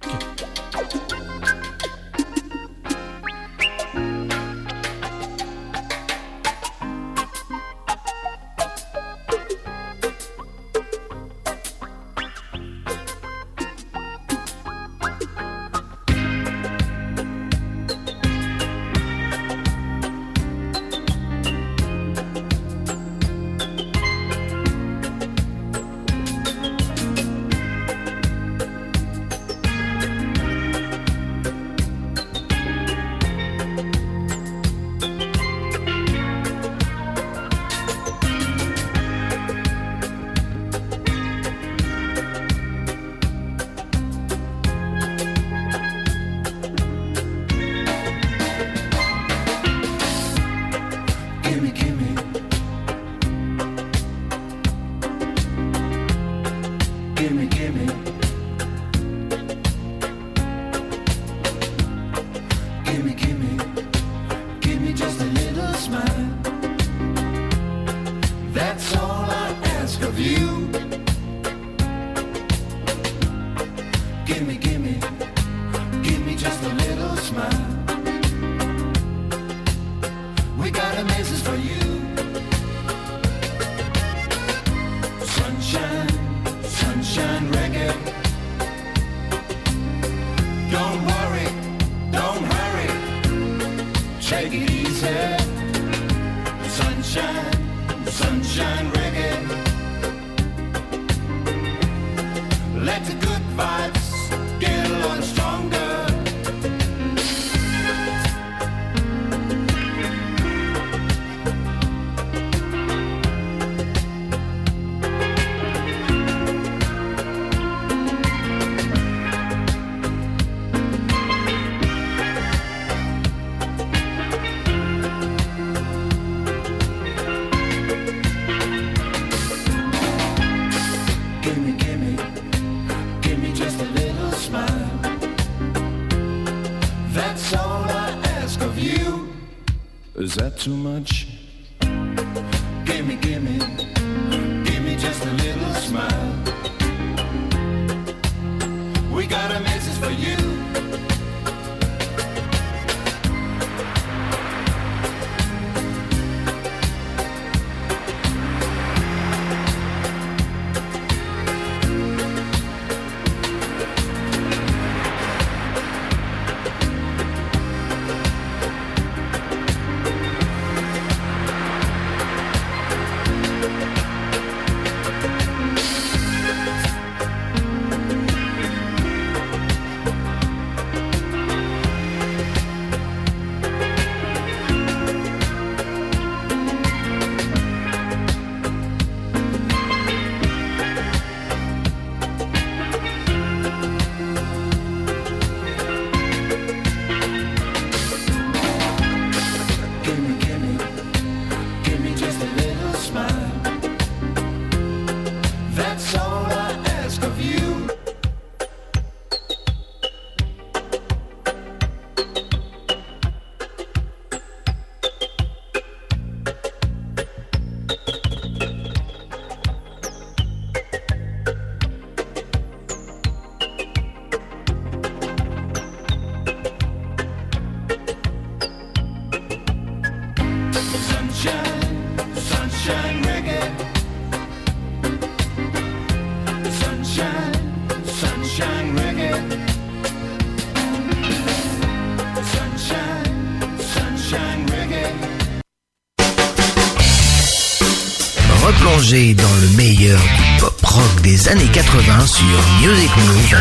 dans le meilleur pop rock des années 80 sur Music Move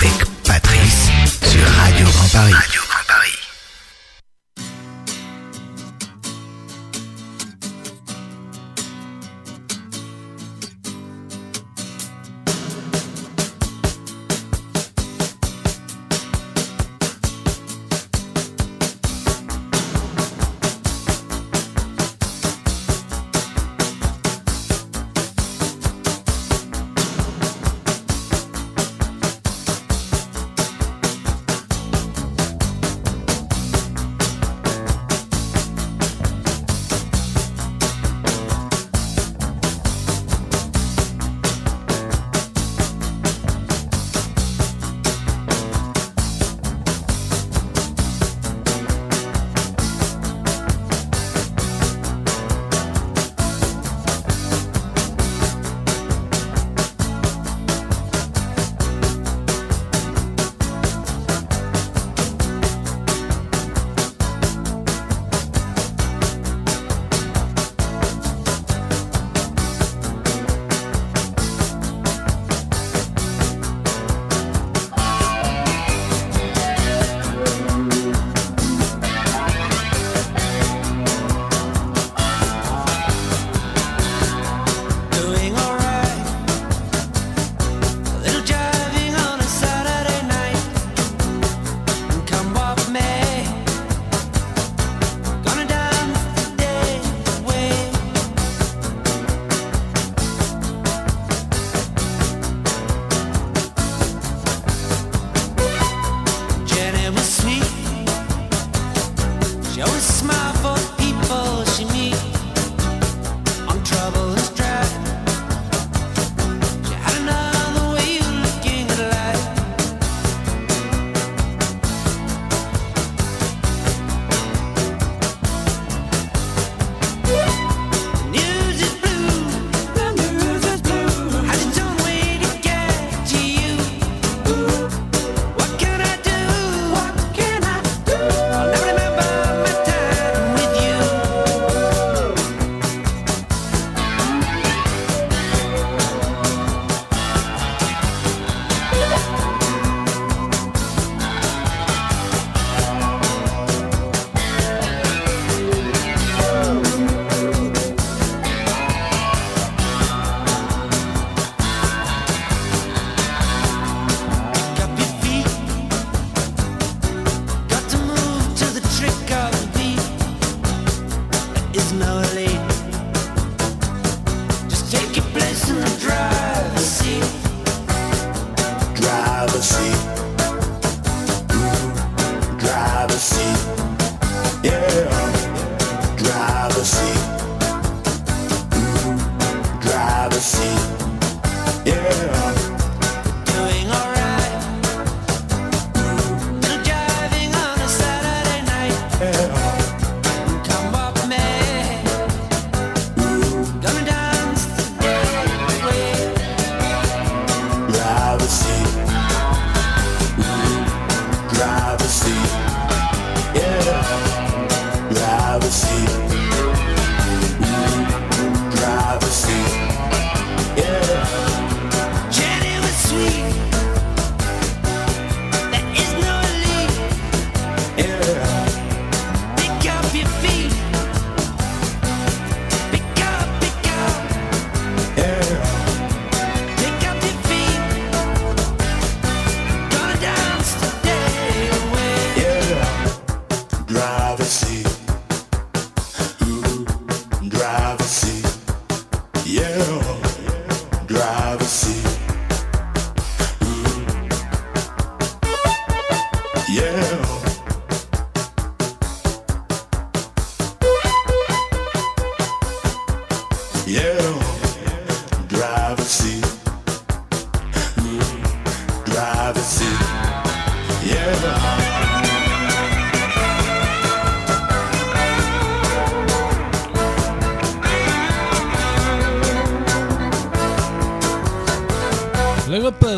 avec Patrice sur Radio Grand Paris.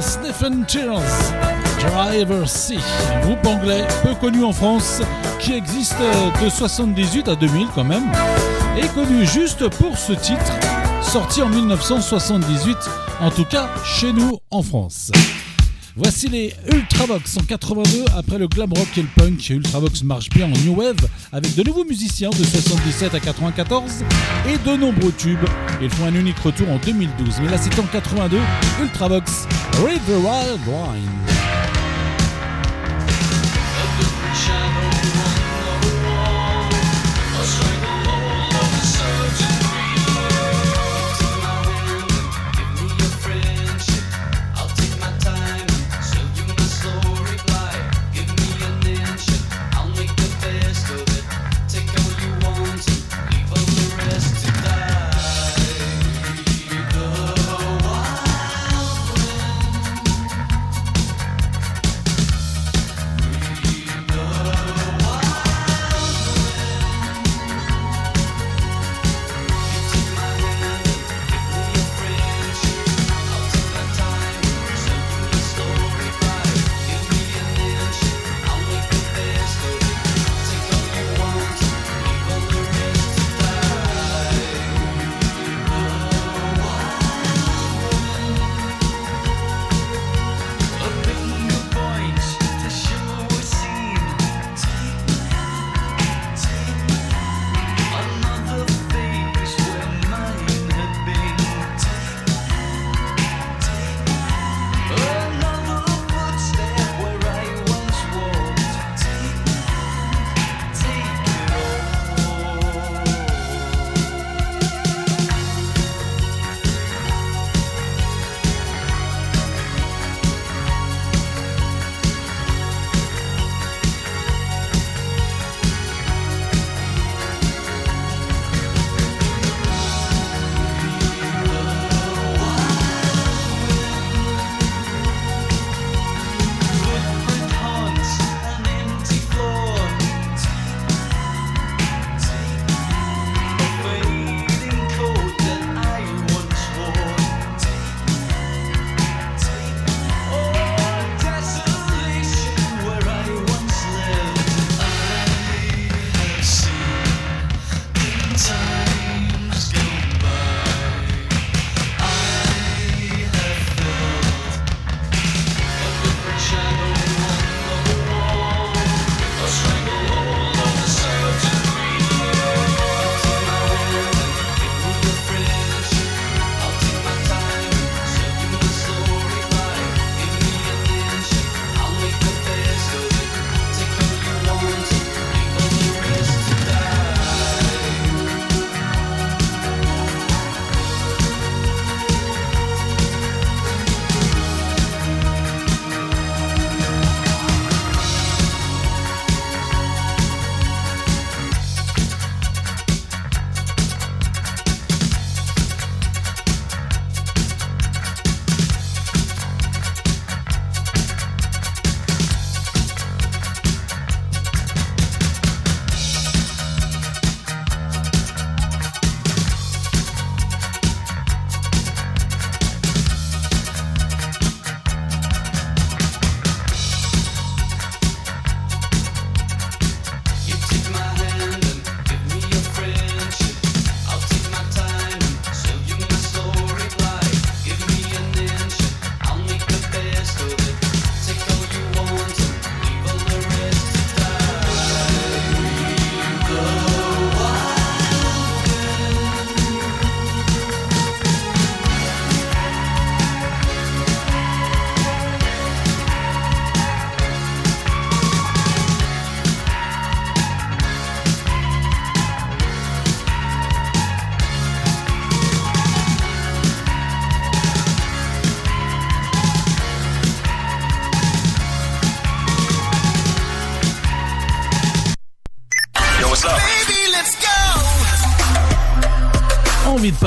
Stephen Chills, Driver C, un groupe anglais peu connu en France qui existe de 78 à 2000 quand même, et connu juste pour ce titre, sorti en 1978, en tout cas chez nous en France. Voici les Ultravox en 82, après le glam rock et le punk, Ultravox marche bien en new wave avec de nouveaux musiciens de 77 à 94 et de nombreux tubes. Ils font un unique retour en 2012, mais là c'est en 82, Ultravox, the Wild.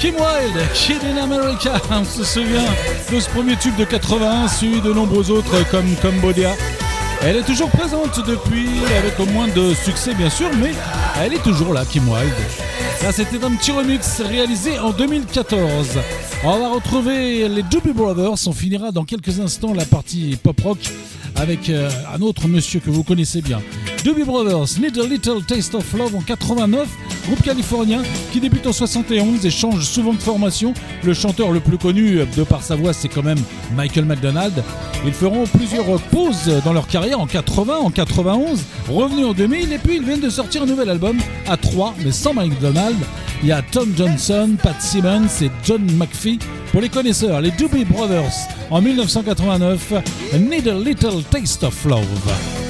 Kim Wilde, Kid in America. On se souvient de ce premier tube de 81, suivi de nombreux autres comme Cambodia. Elle est toujours présente depuis, avec au moins de succès bien sûr, mais elle est toujours là, Kim Wilde. Là, c'était un petit remix réalisé en 2014. On va retrouver les Doobie Brothers. On finira dans quelques instants la partie pop rock avec euh, un autre monsieur que vous connaissez bien. Doobie Brothers, Need a Little Taste of Love en 89, groupe californien qui débute en 71 et change souvent de formation. Le chanteur le plus connu de par sa voix, c'est quand même Michael McDonald. Ils feront plusieurs pauses dans leur carrière en 80, en 91, revenus en 2000 et puis ils viennent de sortir un nouvel album à 3 mais sans McDonald. Il y a Tom Johnson, Pat Simmons et John McPhee. Pour les connaisseurs, les Doobie Brothers en 1989, Need a Little Taste of Love.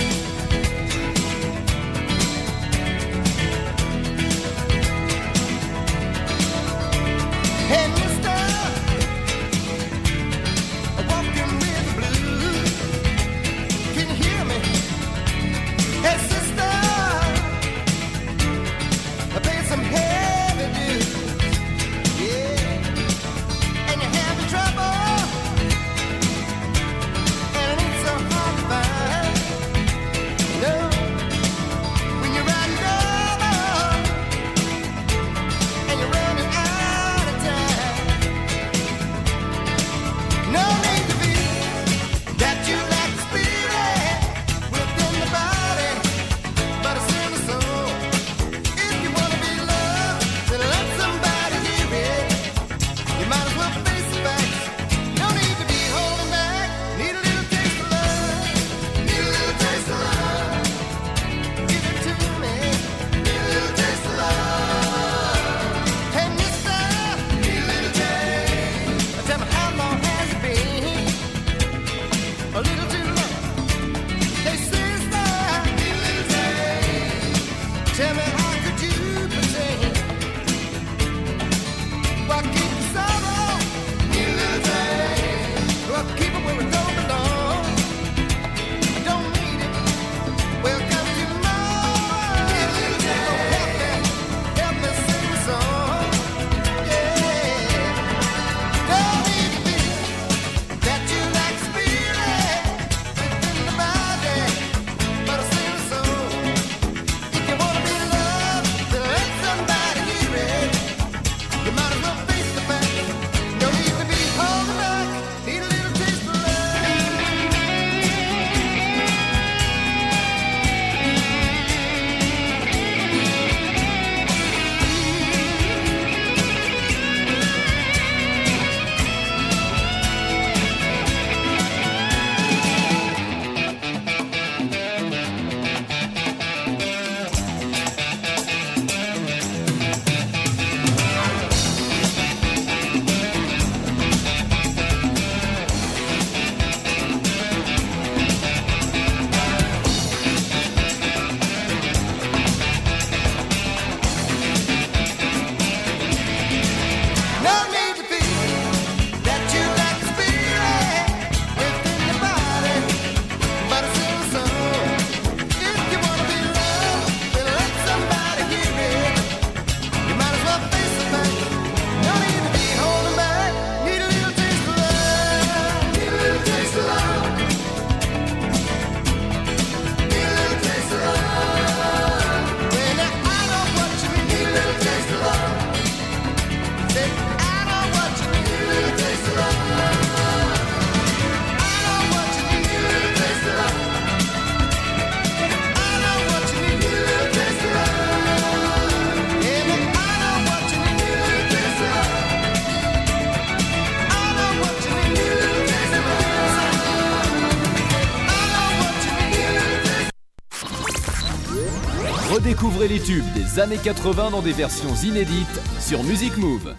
Des années 80 dans des versions inédites sur Music Move.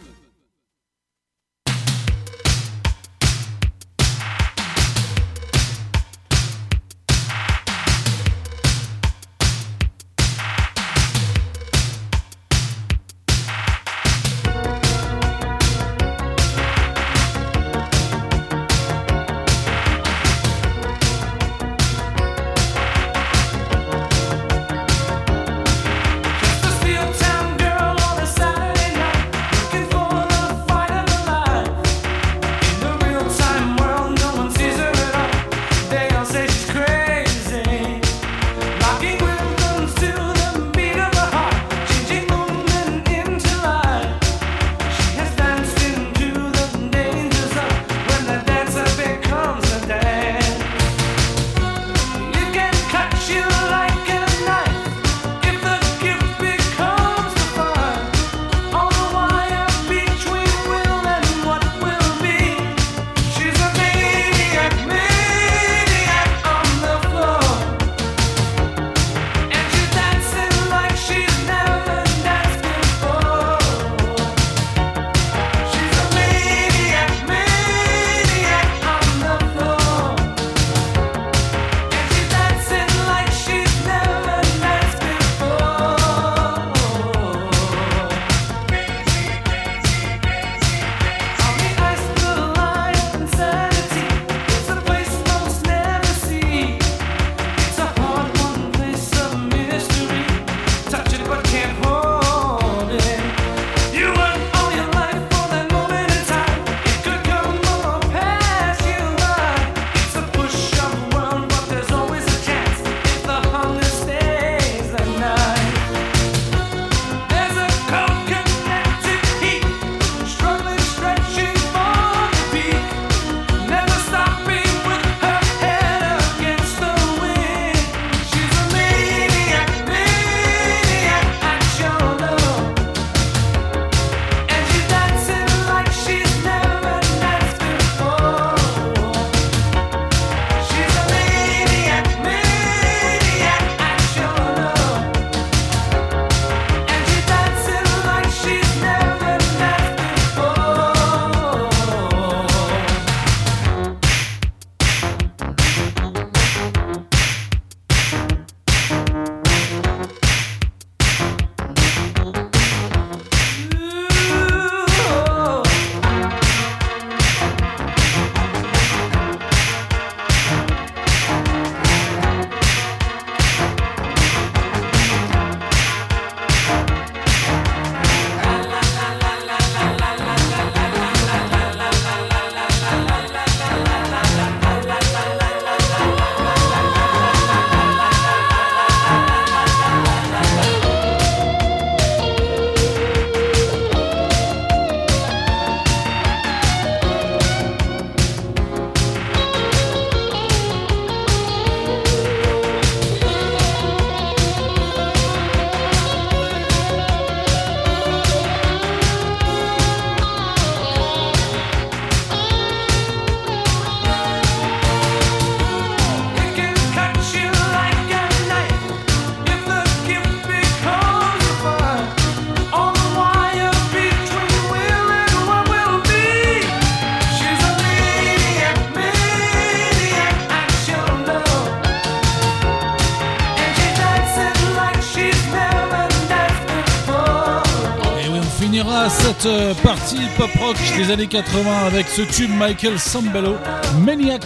Euh, partie pop rock des années 80 avec ce tube Michael Sambello, Maniac.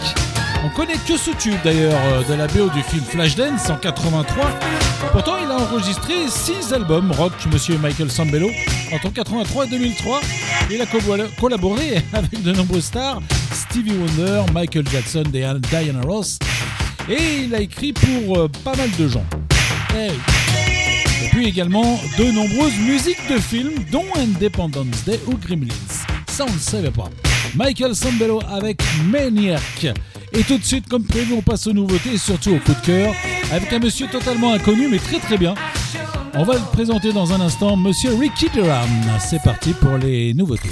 On connaît que ce tube d'ailleurs euh, de la BO du film Flashdance en 83. Pourtant, il a enregistré 6 albums rock, monsieur Michael Sambello, entre 83 et 2003. Il a co- collaboré avec de nombreuses stars, Stevie Wonder, Michael Jackson, Diana Ross. Et il a écrit pour euh, pas mal de gens. Eh également de nombreuses musiques de films, dont Independence Day ou Gremlins. Ça, on ne savait pas. Michael Sambello avec Maniac. Et tout de suite, comme prévu, on passe aux nouveautés et surtout au coup de cœur avec un monsieur totalement inconnu mais très très bien. On va le présenter dans un instant, monsieur Ricky Durham. C'est parti pour les nouveautés.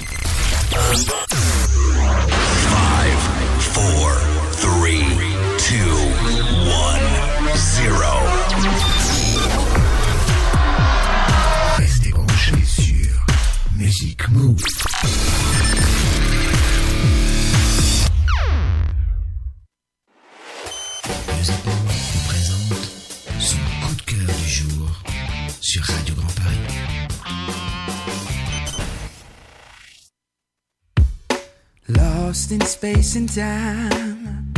Time.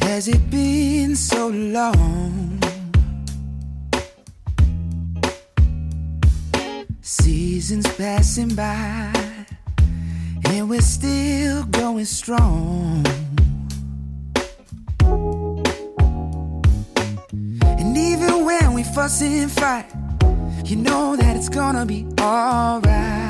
Has it been so long? Seasons passing by, and we're still going strong. And even when we fuss and fight, you know that it's gonna be alright.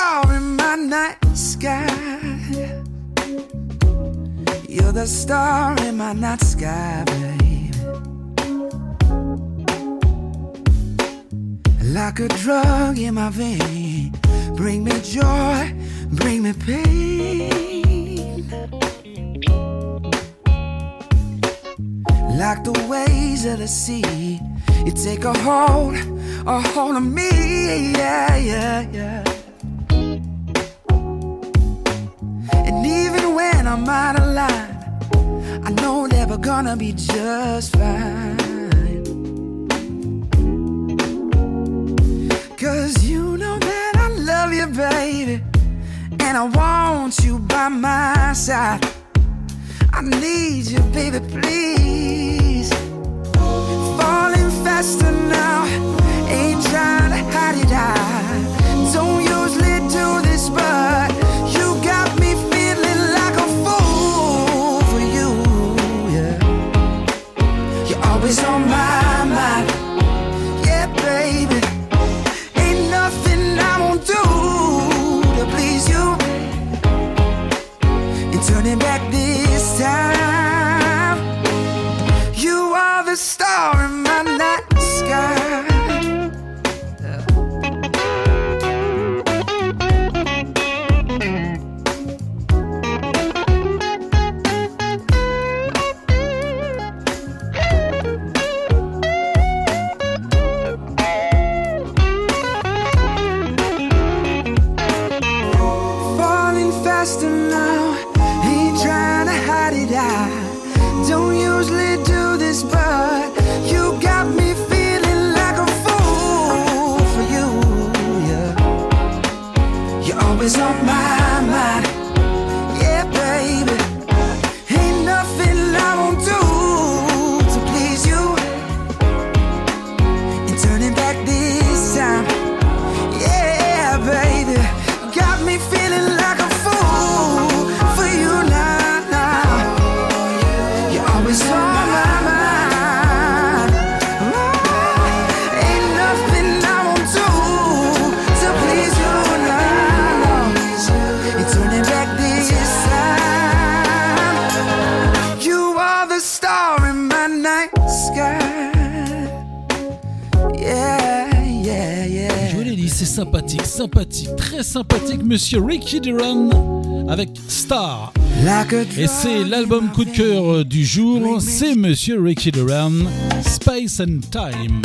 Star in my night sky. You're the star in my night sky, baby. Like a drug in my vein, bring me joy, bring me pain. Like the waves of the sea, you take a hold, a hold of me, yeah, yeah, yeah. I'm out of line, I know that we're gonna be just fine. Cause you know that I love you, baby, and I want you by my side. I need you, baby, please. Falling faster now, ain't trying to hide it. I don't usually do this, but très sympathique, monsieur Ricky Duran avec Star. Et c'est l'album coup de cœur euh, du jour, c'est monsieur Ricky Duran, Space and Time.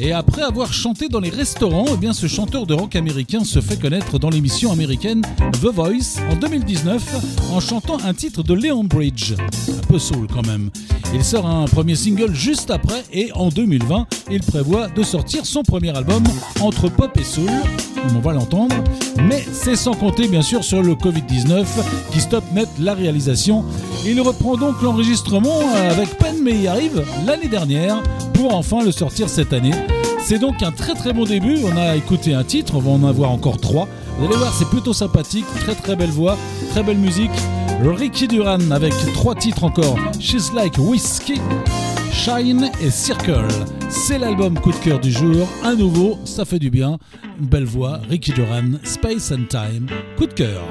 Et après avoir chanté dans les restaurants, eh bien ce chanteur de rock américain se fait connaître dans l'émission américaine The Voice en 2019 en chantant un titre de Leon Bridge, un peu soul quand même. Il sort un premier single juste après et en 2020, il prévoit de sortir son premier album entre pop et soul, on va l'entendre, mais c'est sans compter bien sûr sur le Covid-19 qui stoppe net la réalisation. Il reprend donc l'enregistrement avec peine mais y arrive l'année dernière pour enfin le sortir cette année. C'est donc un très très bon début, on a écouté un titre, on va en avoir encore trois Vous allez voir, c'est plutôt sympathique, très très belle voix, très belle musique. Ricky Duran avec trois titres encore, She's Like Whiskey, Shine et Circle. C'est l'album coup de cœur du jour, un nouveau, ça fait du bien. Belle voix, Ricky Duran, Space and Time, coup de cœur.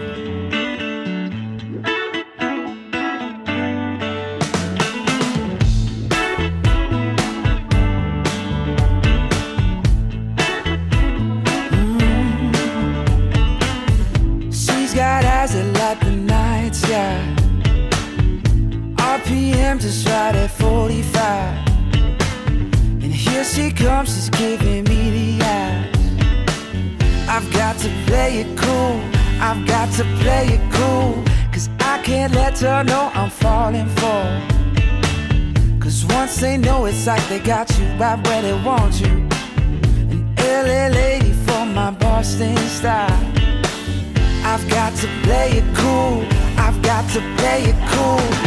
Just right at 45. And here she comes, she's giving me the eyes. I've got to play it cool, I've got to play it cool. Cause I can't let her know I'm falling for. Cause once they know it's like they got you right where they want you. An LA lady for my Boston style. I've got to play it cool. I've got to play it cool.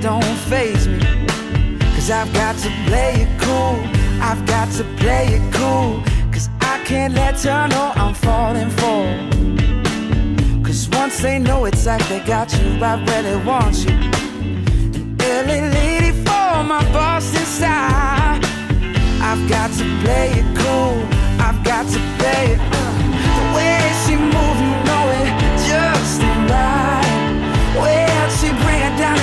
don't phase me. Cause I've got to play it cool. I've got to play it cool. Cause I can't let her know I'm falling for. Cause once they know it's like they got you where they want you. An LA lady for my boss inside. I've got to play it cool. I've got to play it. Uh, the way she moves, you know it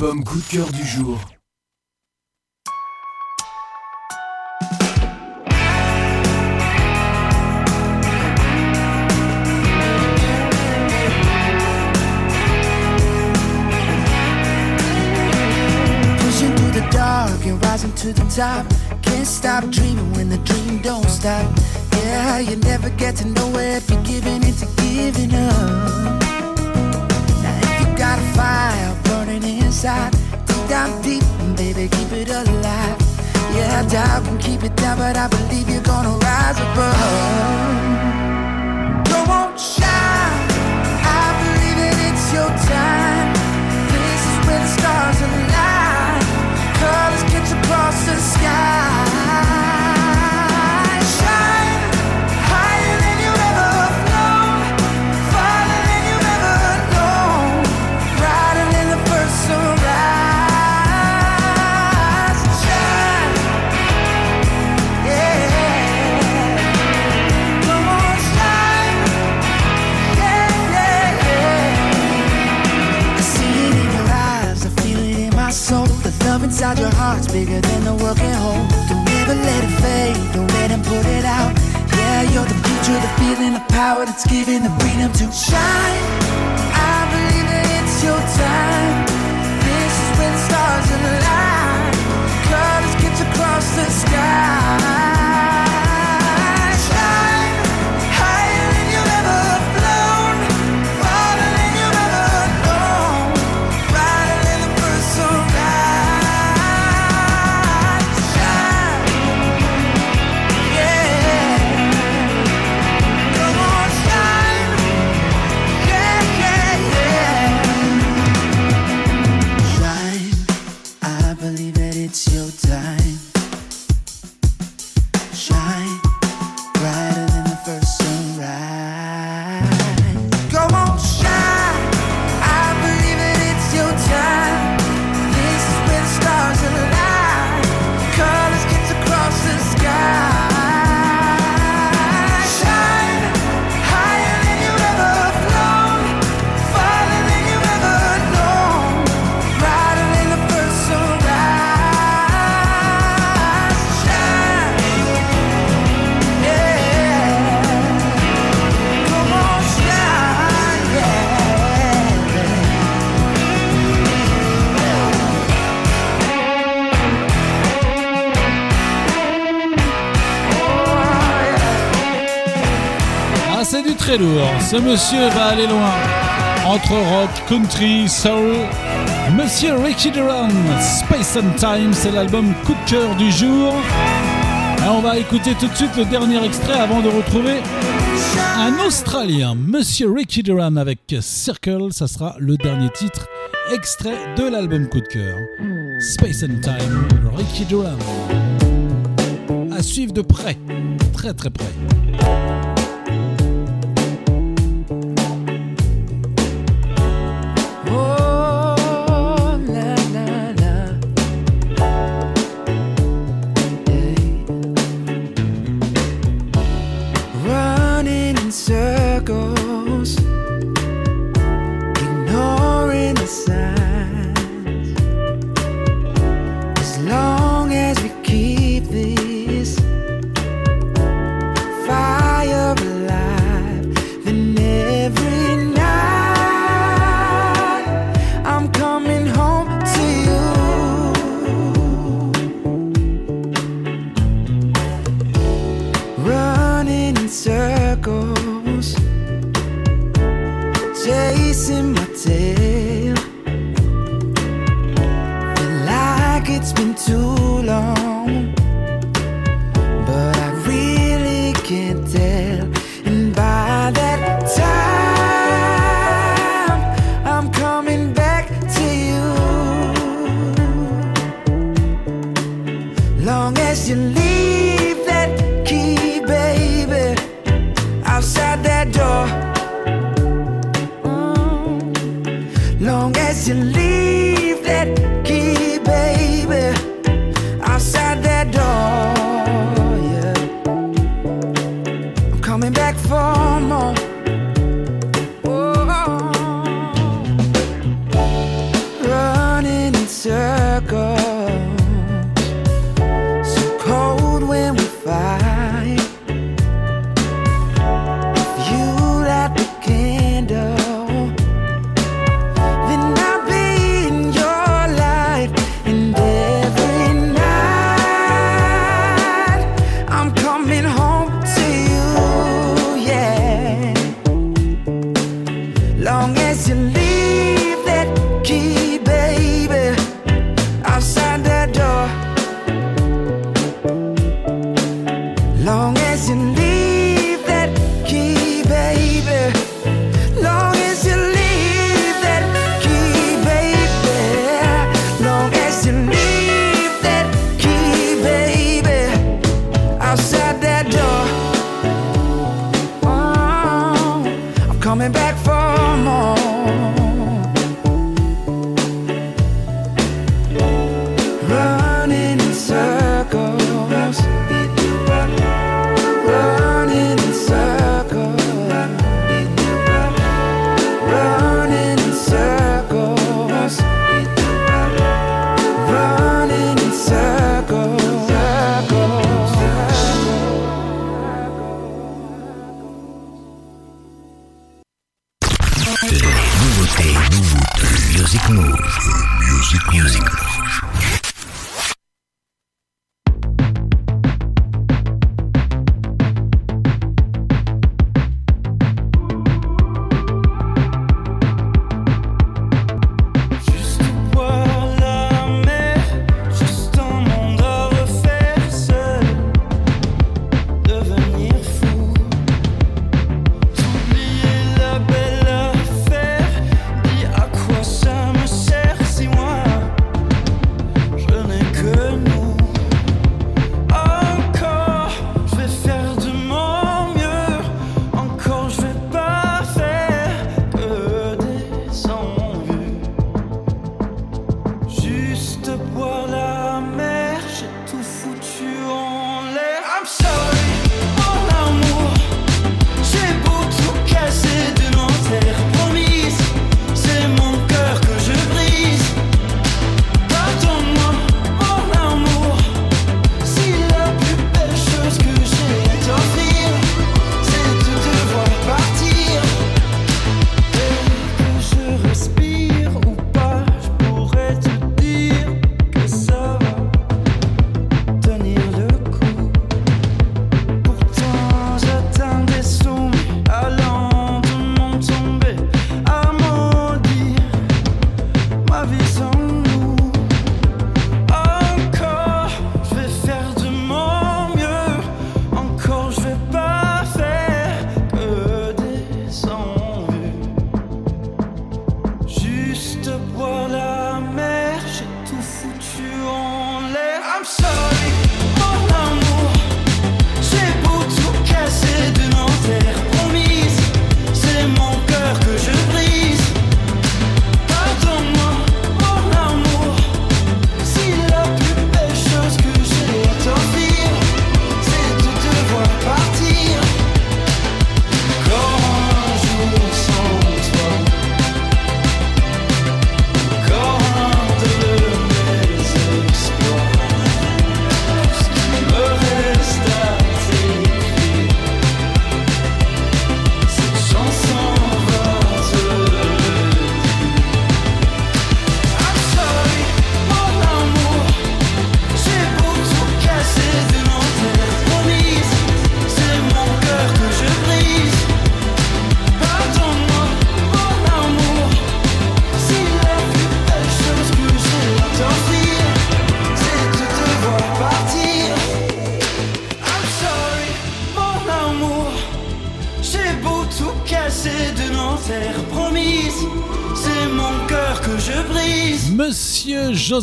L'album coup de cœur du jour. And rising to the top. Can't stop dreaming when the dream don't stop. Yeah, you never get to know if you're giving into giving up. Now if you got a fire burning inside, deep down deep, baby, keep it alive. Yeah, I doubt can keep it down, but I believe you're gonna rise above. Go on, shine. I believe that it's your time. This is where the stars align. Colors catch across the sky. Your heart's bigger than the world can hold. Don't ever let it fade, don't let them put it out. Yeah, you're the future, the feeling, the power that's giving the freedom to shine. I believe that it's your time. Ah, c'est du très lourd. Ce monsieur va aller loin. Entre rock, country, soul. Monsieur Ricky Duran, Space and Time, c'est l'album coup de cœur du jour. Et on va écouter tout de suite le dernier extrait avant de retrouver un Australien, Monsieur Ricky Duran avec Circle. Ça sera le dernier titre extrait de l'album coup de cœur. Space and Time, Ricky Duran. À suivre de près, très très près.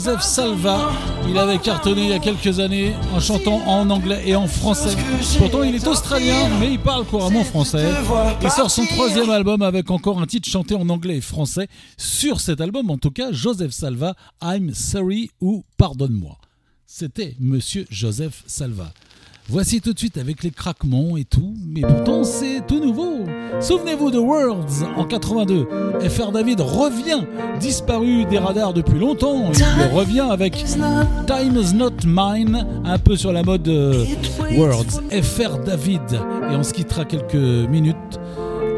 Joseph Salva, il avait cartonné il y a quelques années en chantant en anglais et en français. Pourtant, il est australien, mais il parle couramment français. Il sort son troisième album avec encore un titre chanté en anglais et français. Sur cet album, en tout cas, Joseph Salva, I'm Sorry ou Pardonne-moi. C'était Monsieur Joseph Salva. Voici tout de suite avec les craquements et tout, mais pourtant c'est tout nouveau. Souvenez-vous de Worlds en 82. FR David revient, disparu des radars depuis longtemps. Il revient avec Time is Not Mine, un peu sur la mode euh, Worlds. FR David. Et on se quittera quelques minutes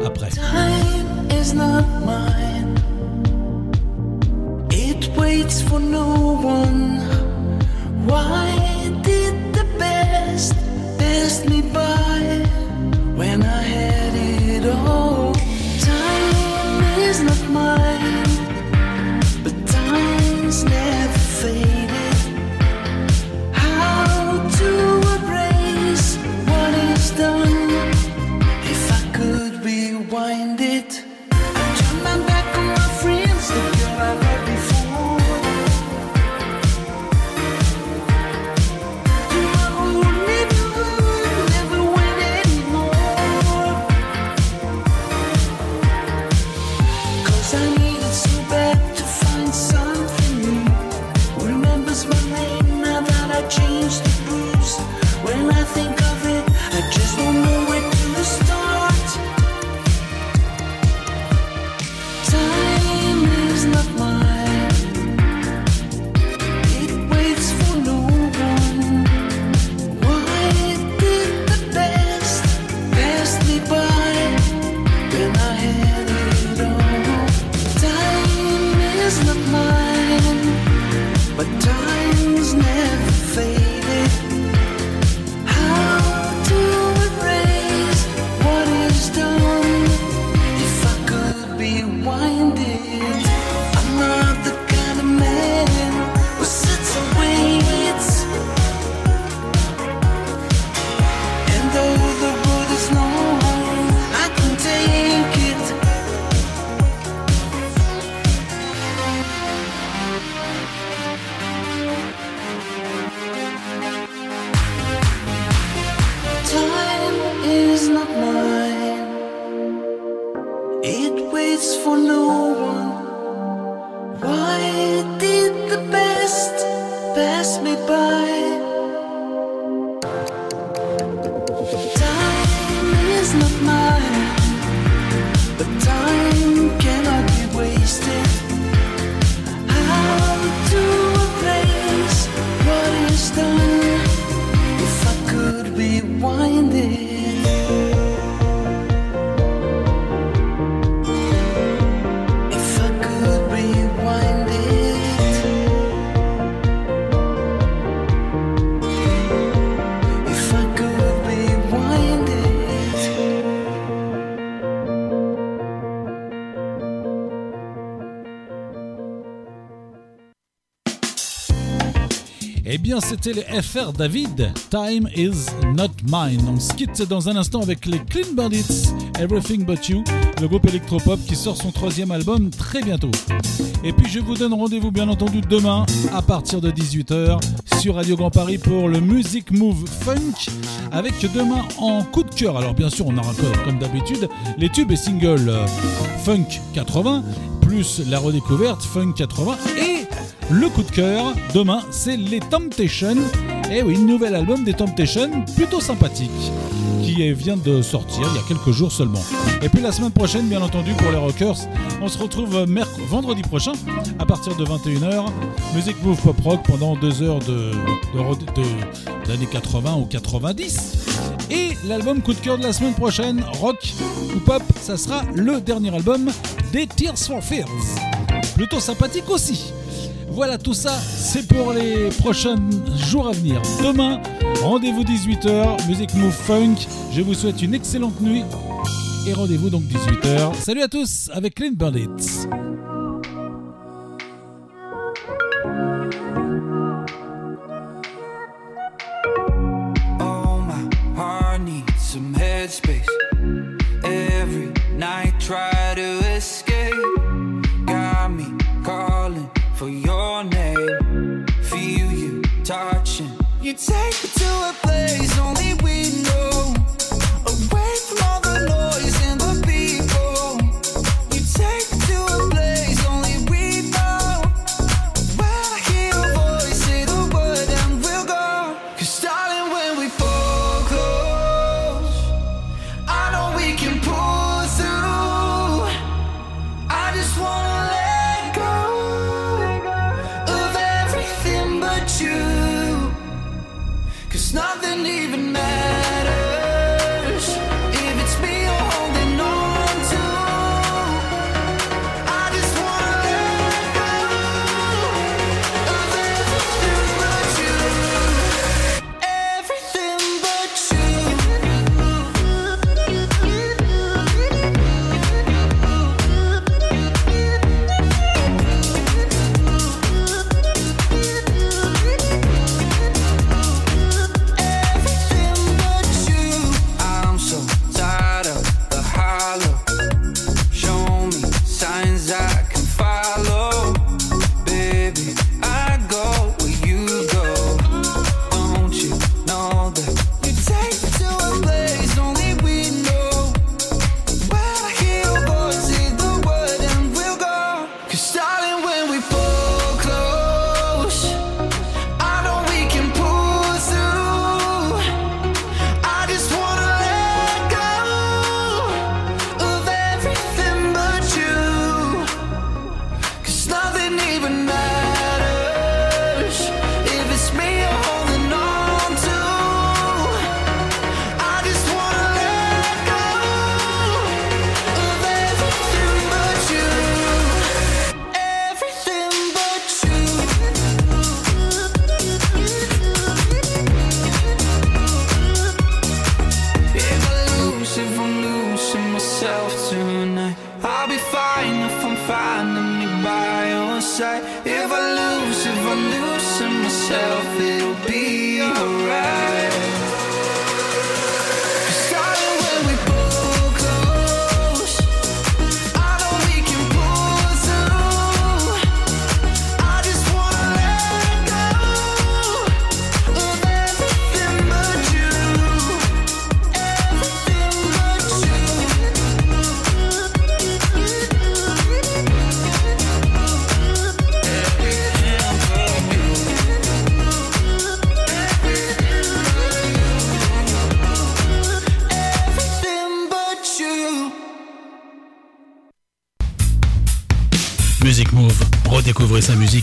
après. Time is not mine. It waits for no one. Why did mine, but time's never c'était les FR David. Time is not mine. On se quitte dans un instant avec les Clean Bandits. Everything But You, le groupe électropop qui sort son troisième album très bientôt. Et puis, je vous donne rendez-vous, bien entendu, demain à partir de 18h sur Radio Grand Paris pour le Music Move Funk avec demain en coup de cœur. Alors, bien sûr, on aura encore, comme d'habitude, les tubes et singles euh, Funk 80 plus la redécouverte Funk 80 et le coup de cœur, demain, c'est les Temptations. Et oui, nouvel album des Temptations, plutôt sympathique, qui vient de sortir il y a quelques jours seulement. Et puis la semaine prochaine, bien entendu, pour les Rockers, on se retrouve vendredi prochain, à partir de 21h. Music Move Pop Rock pendant deux heures de- d'années 80 ou 90. Et l'album coup de cœur de la semaine prochaine, rock ou pop, ça sera le dernier album des Tears for Fears. Plutôt sympathique aussi. Voilà, tout ça, c'est pour les prochains jours à venir. Demain, rendez-vous 18h, Music Move Funk. Je vous souhaite une excellente nuit et rendez-vous donc 18h. Salut à tous avec Clean Bandits. you take the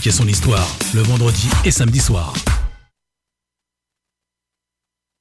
et son histoire, le vendredi et samedi soir.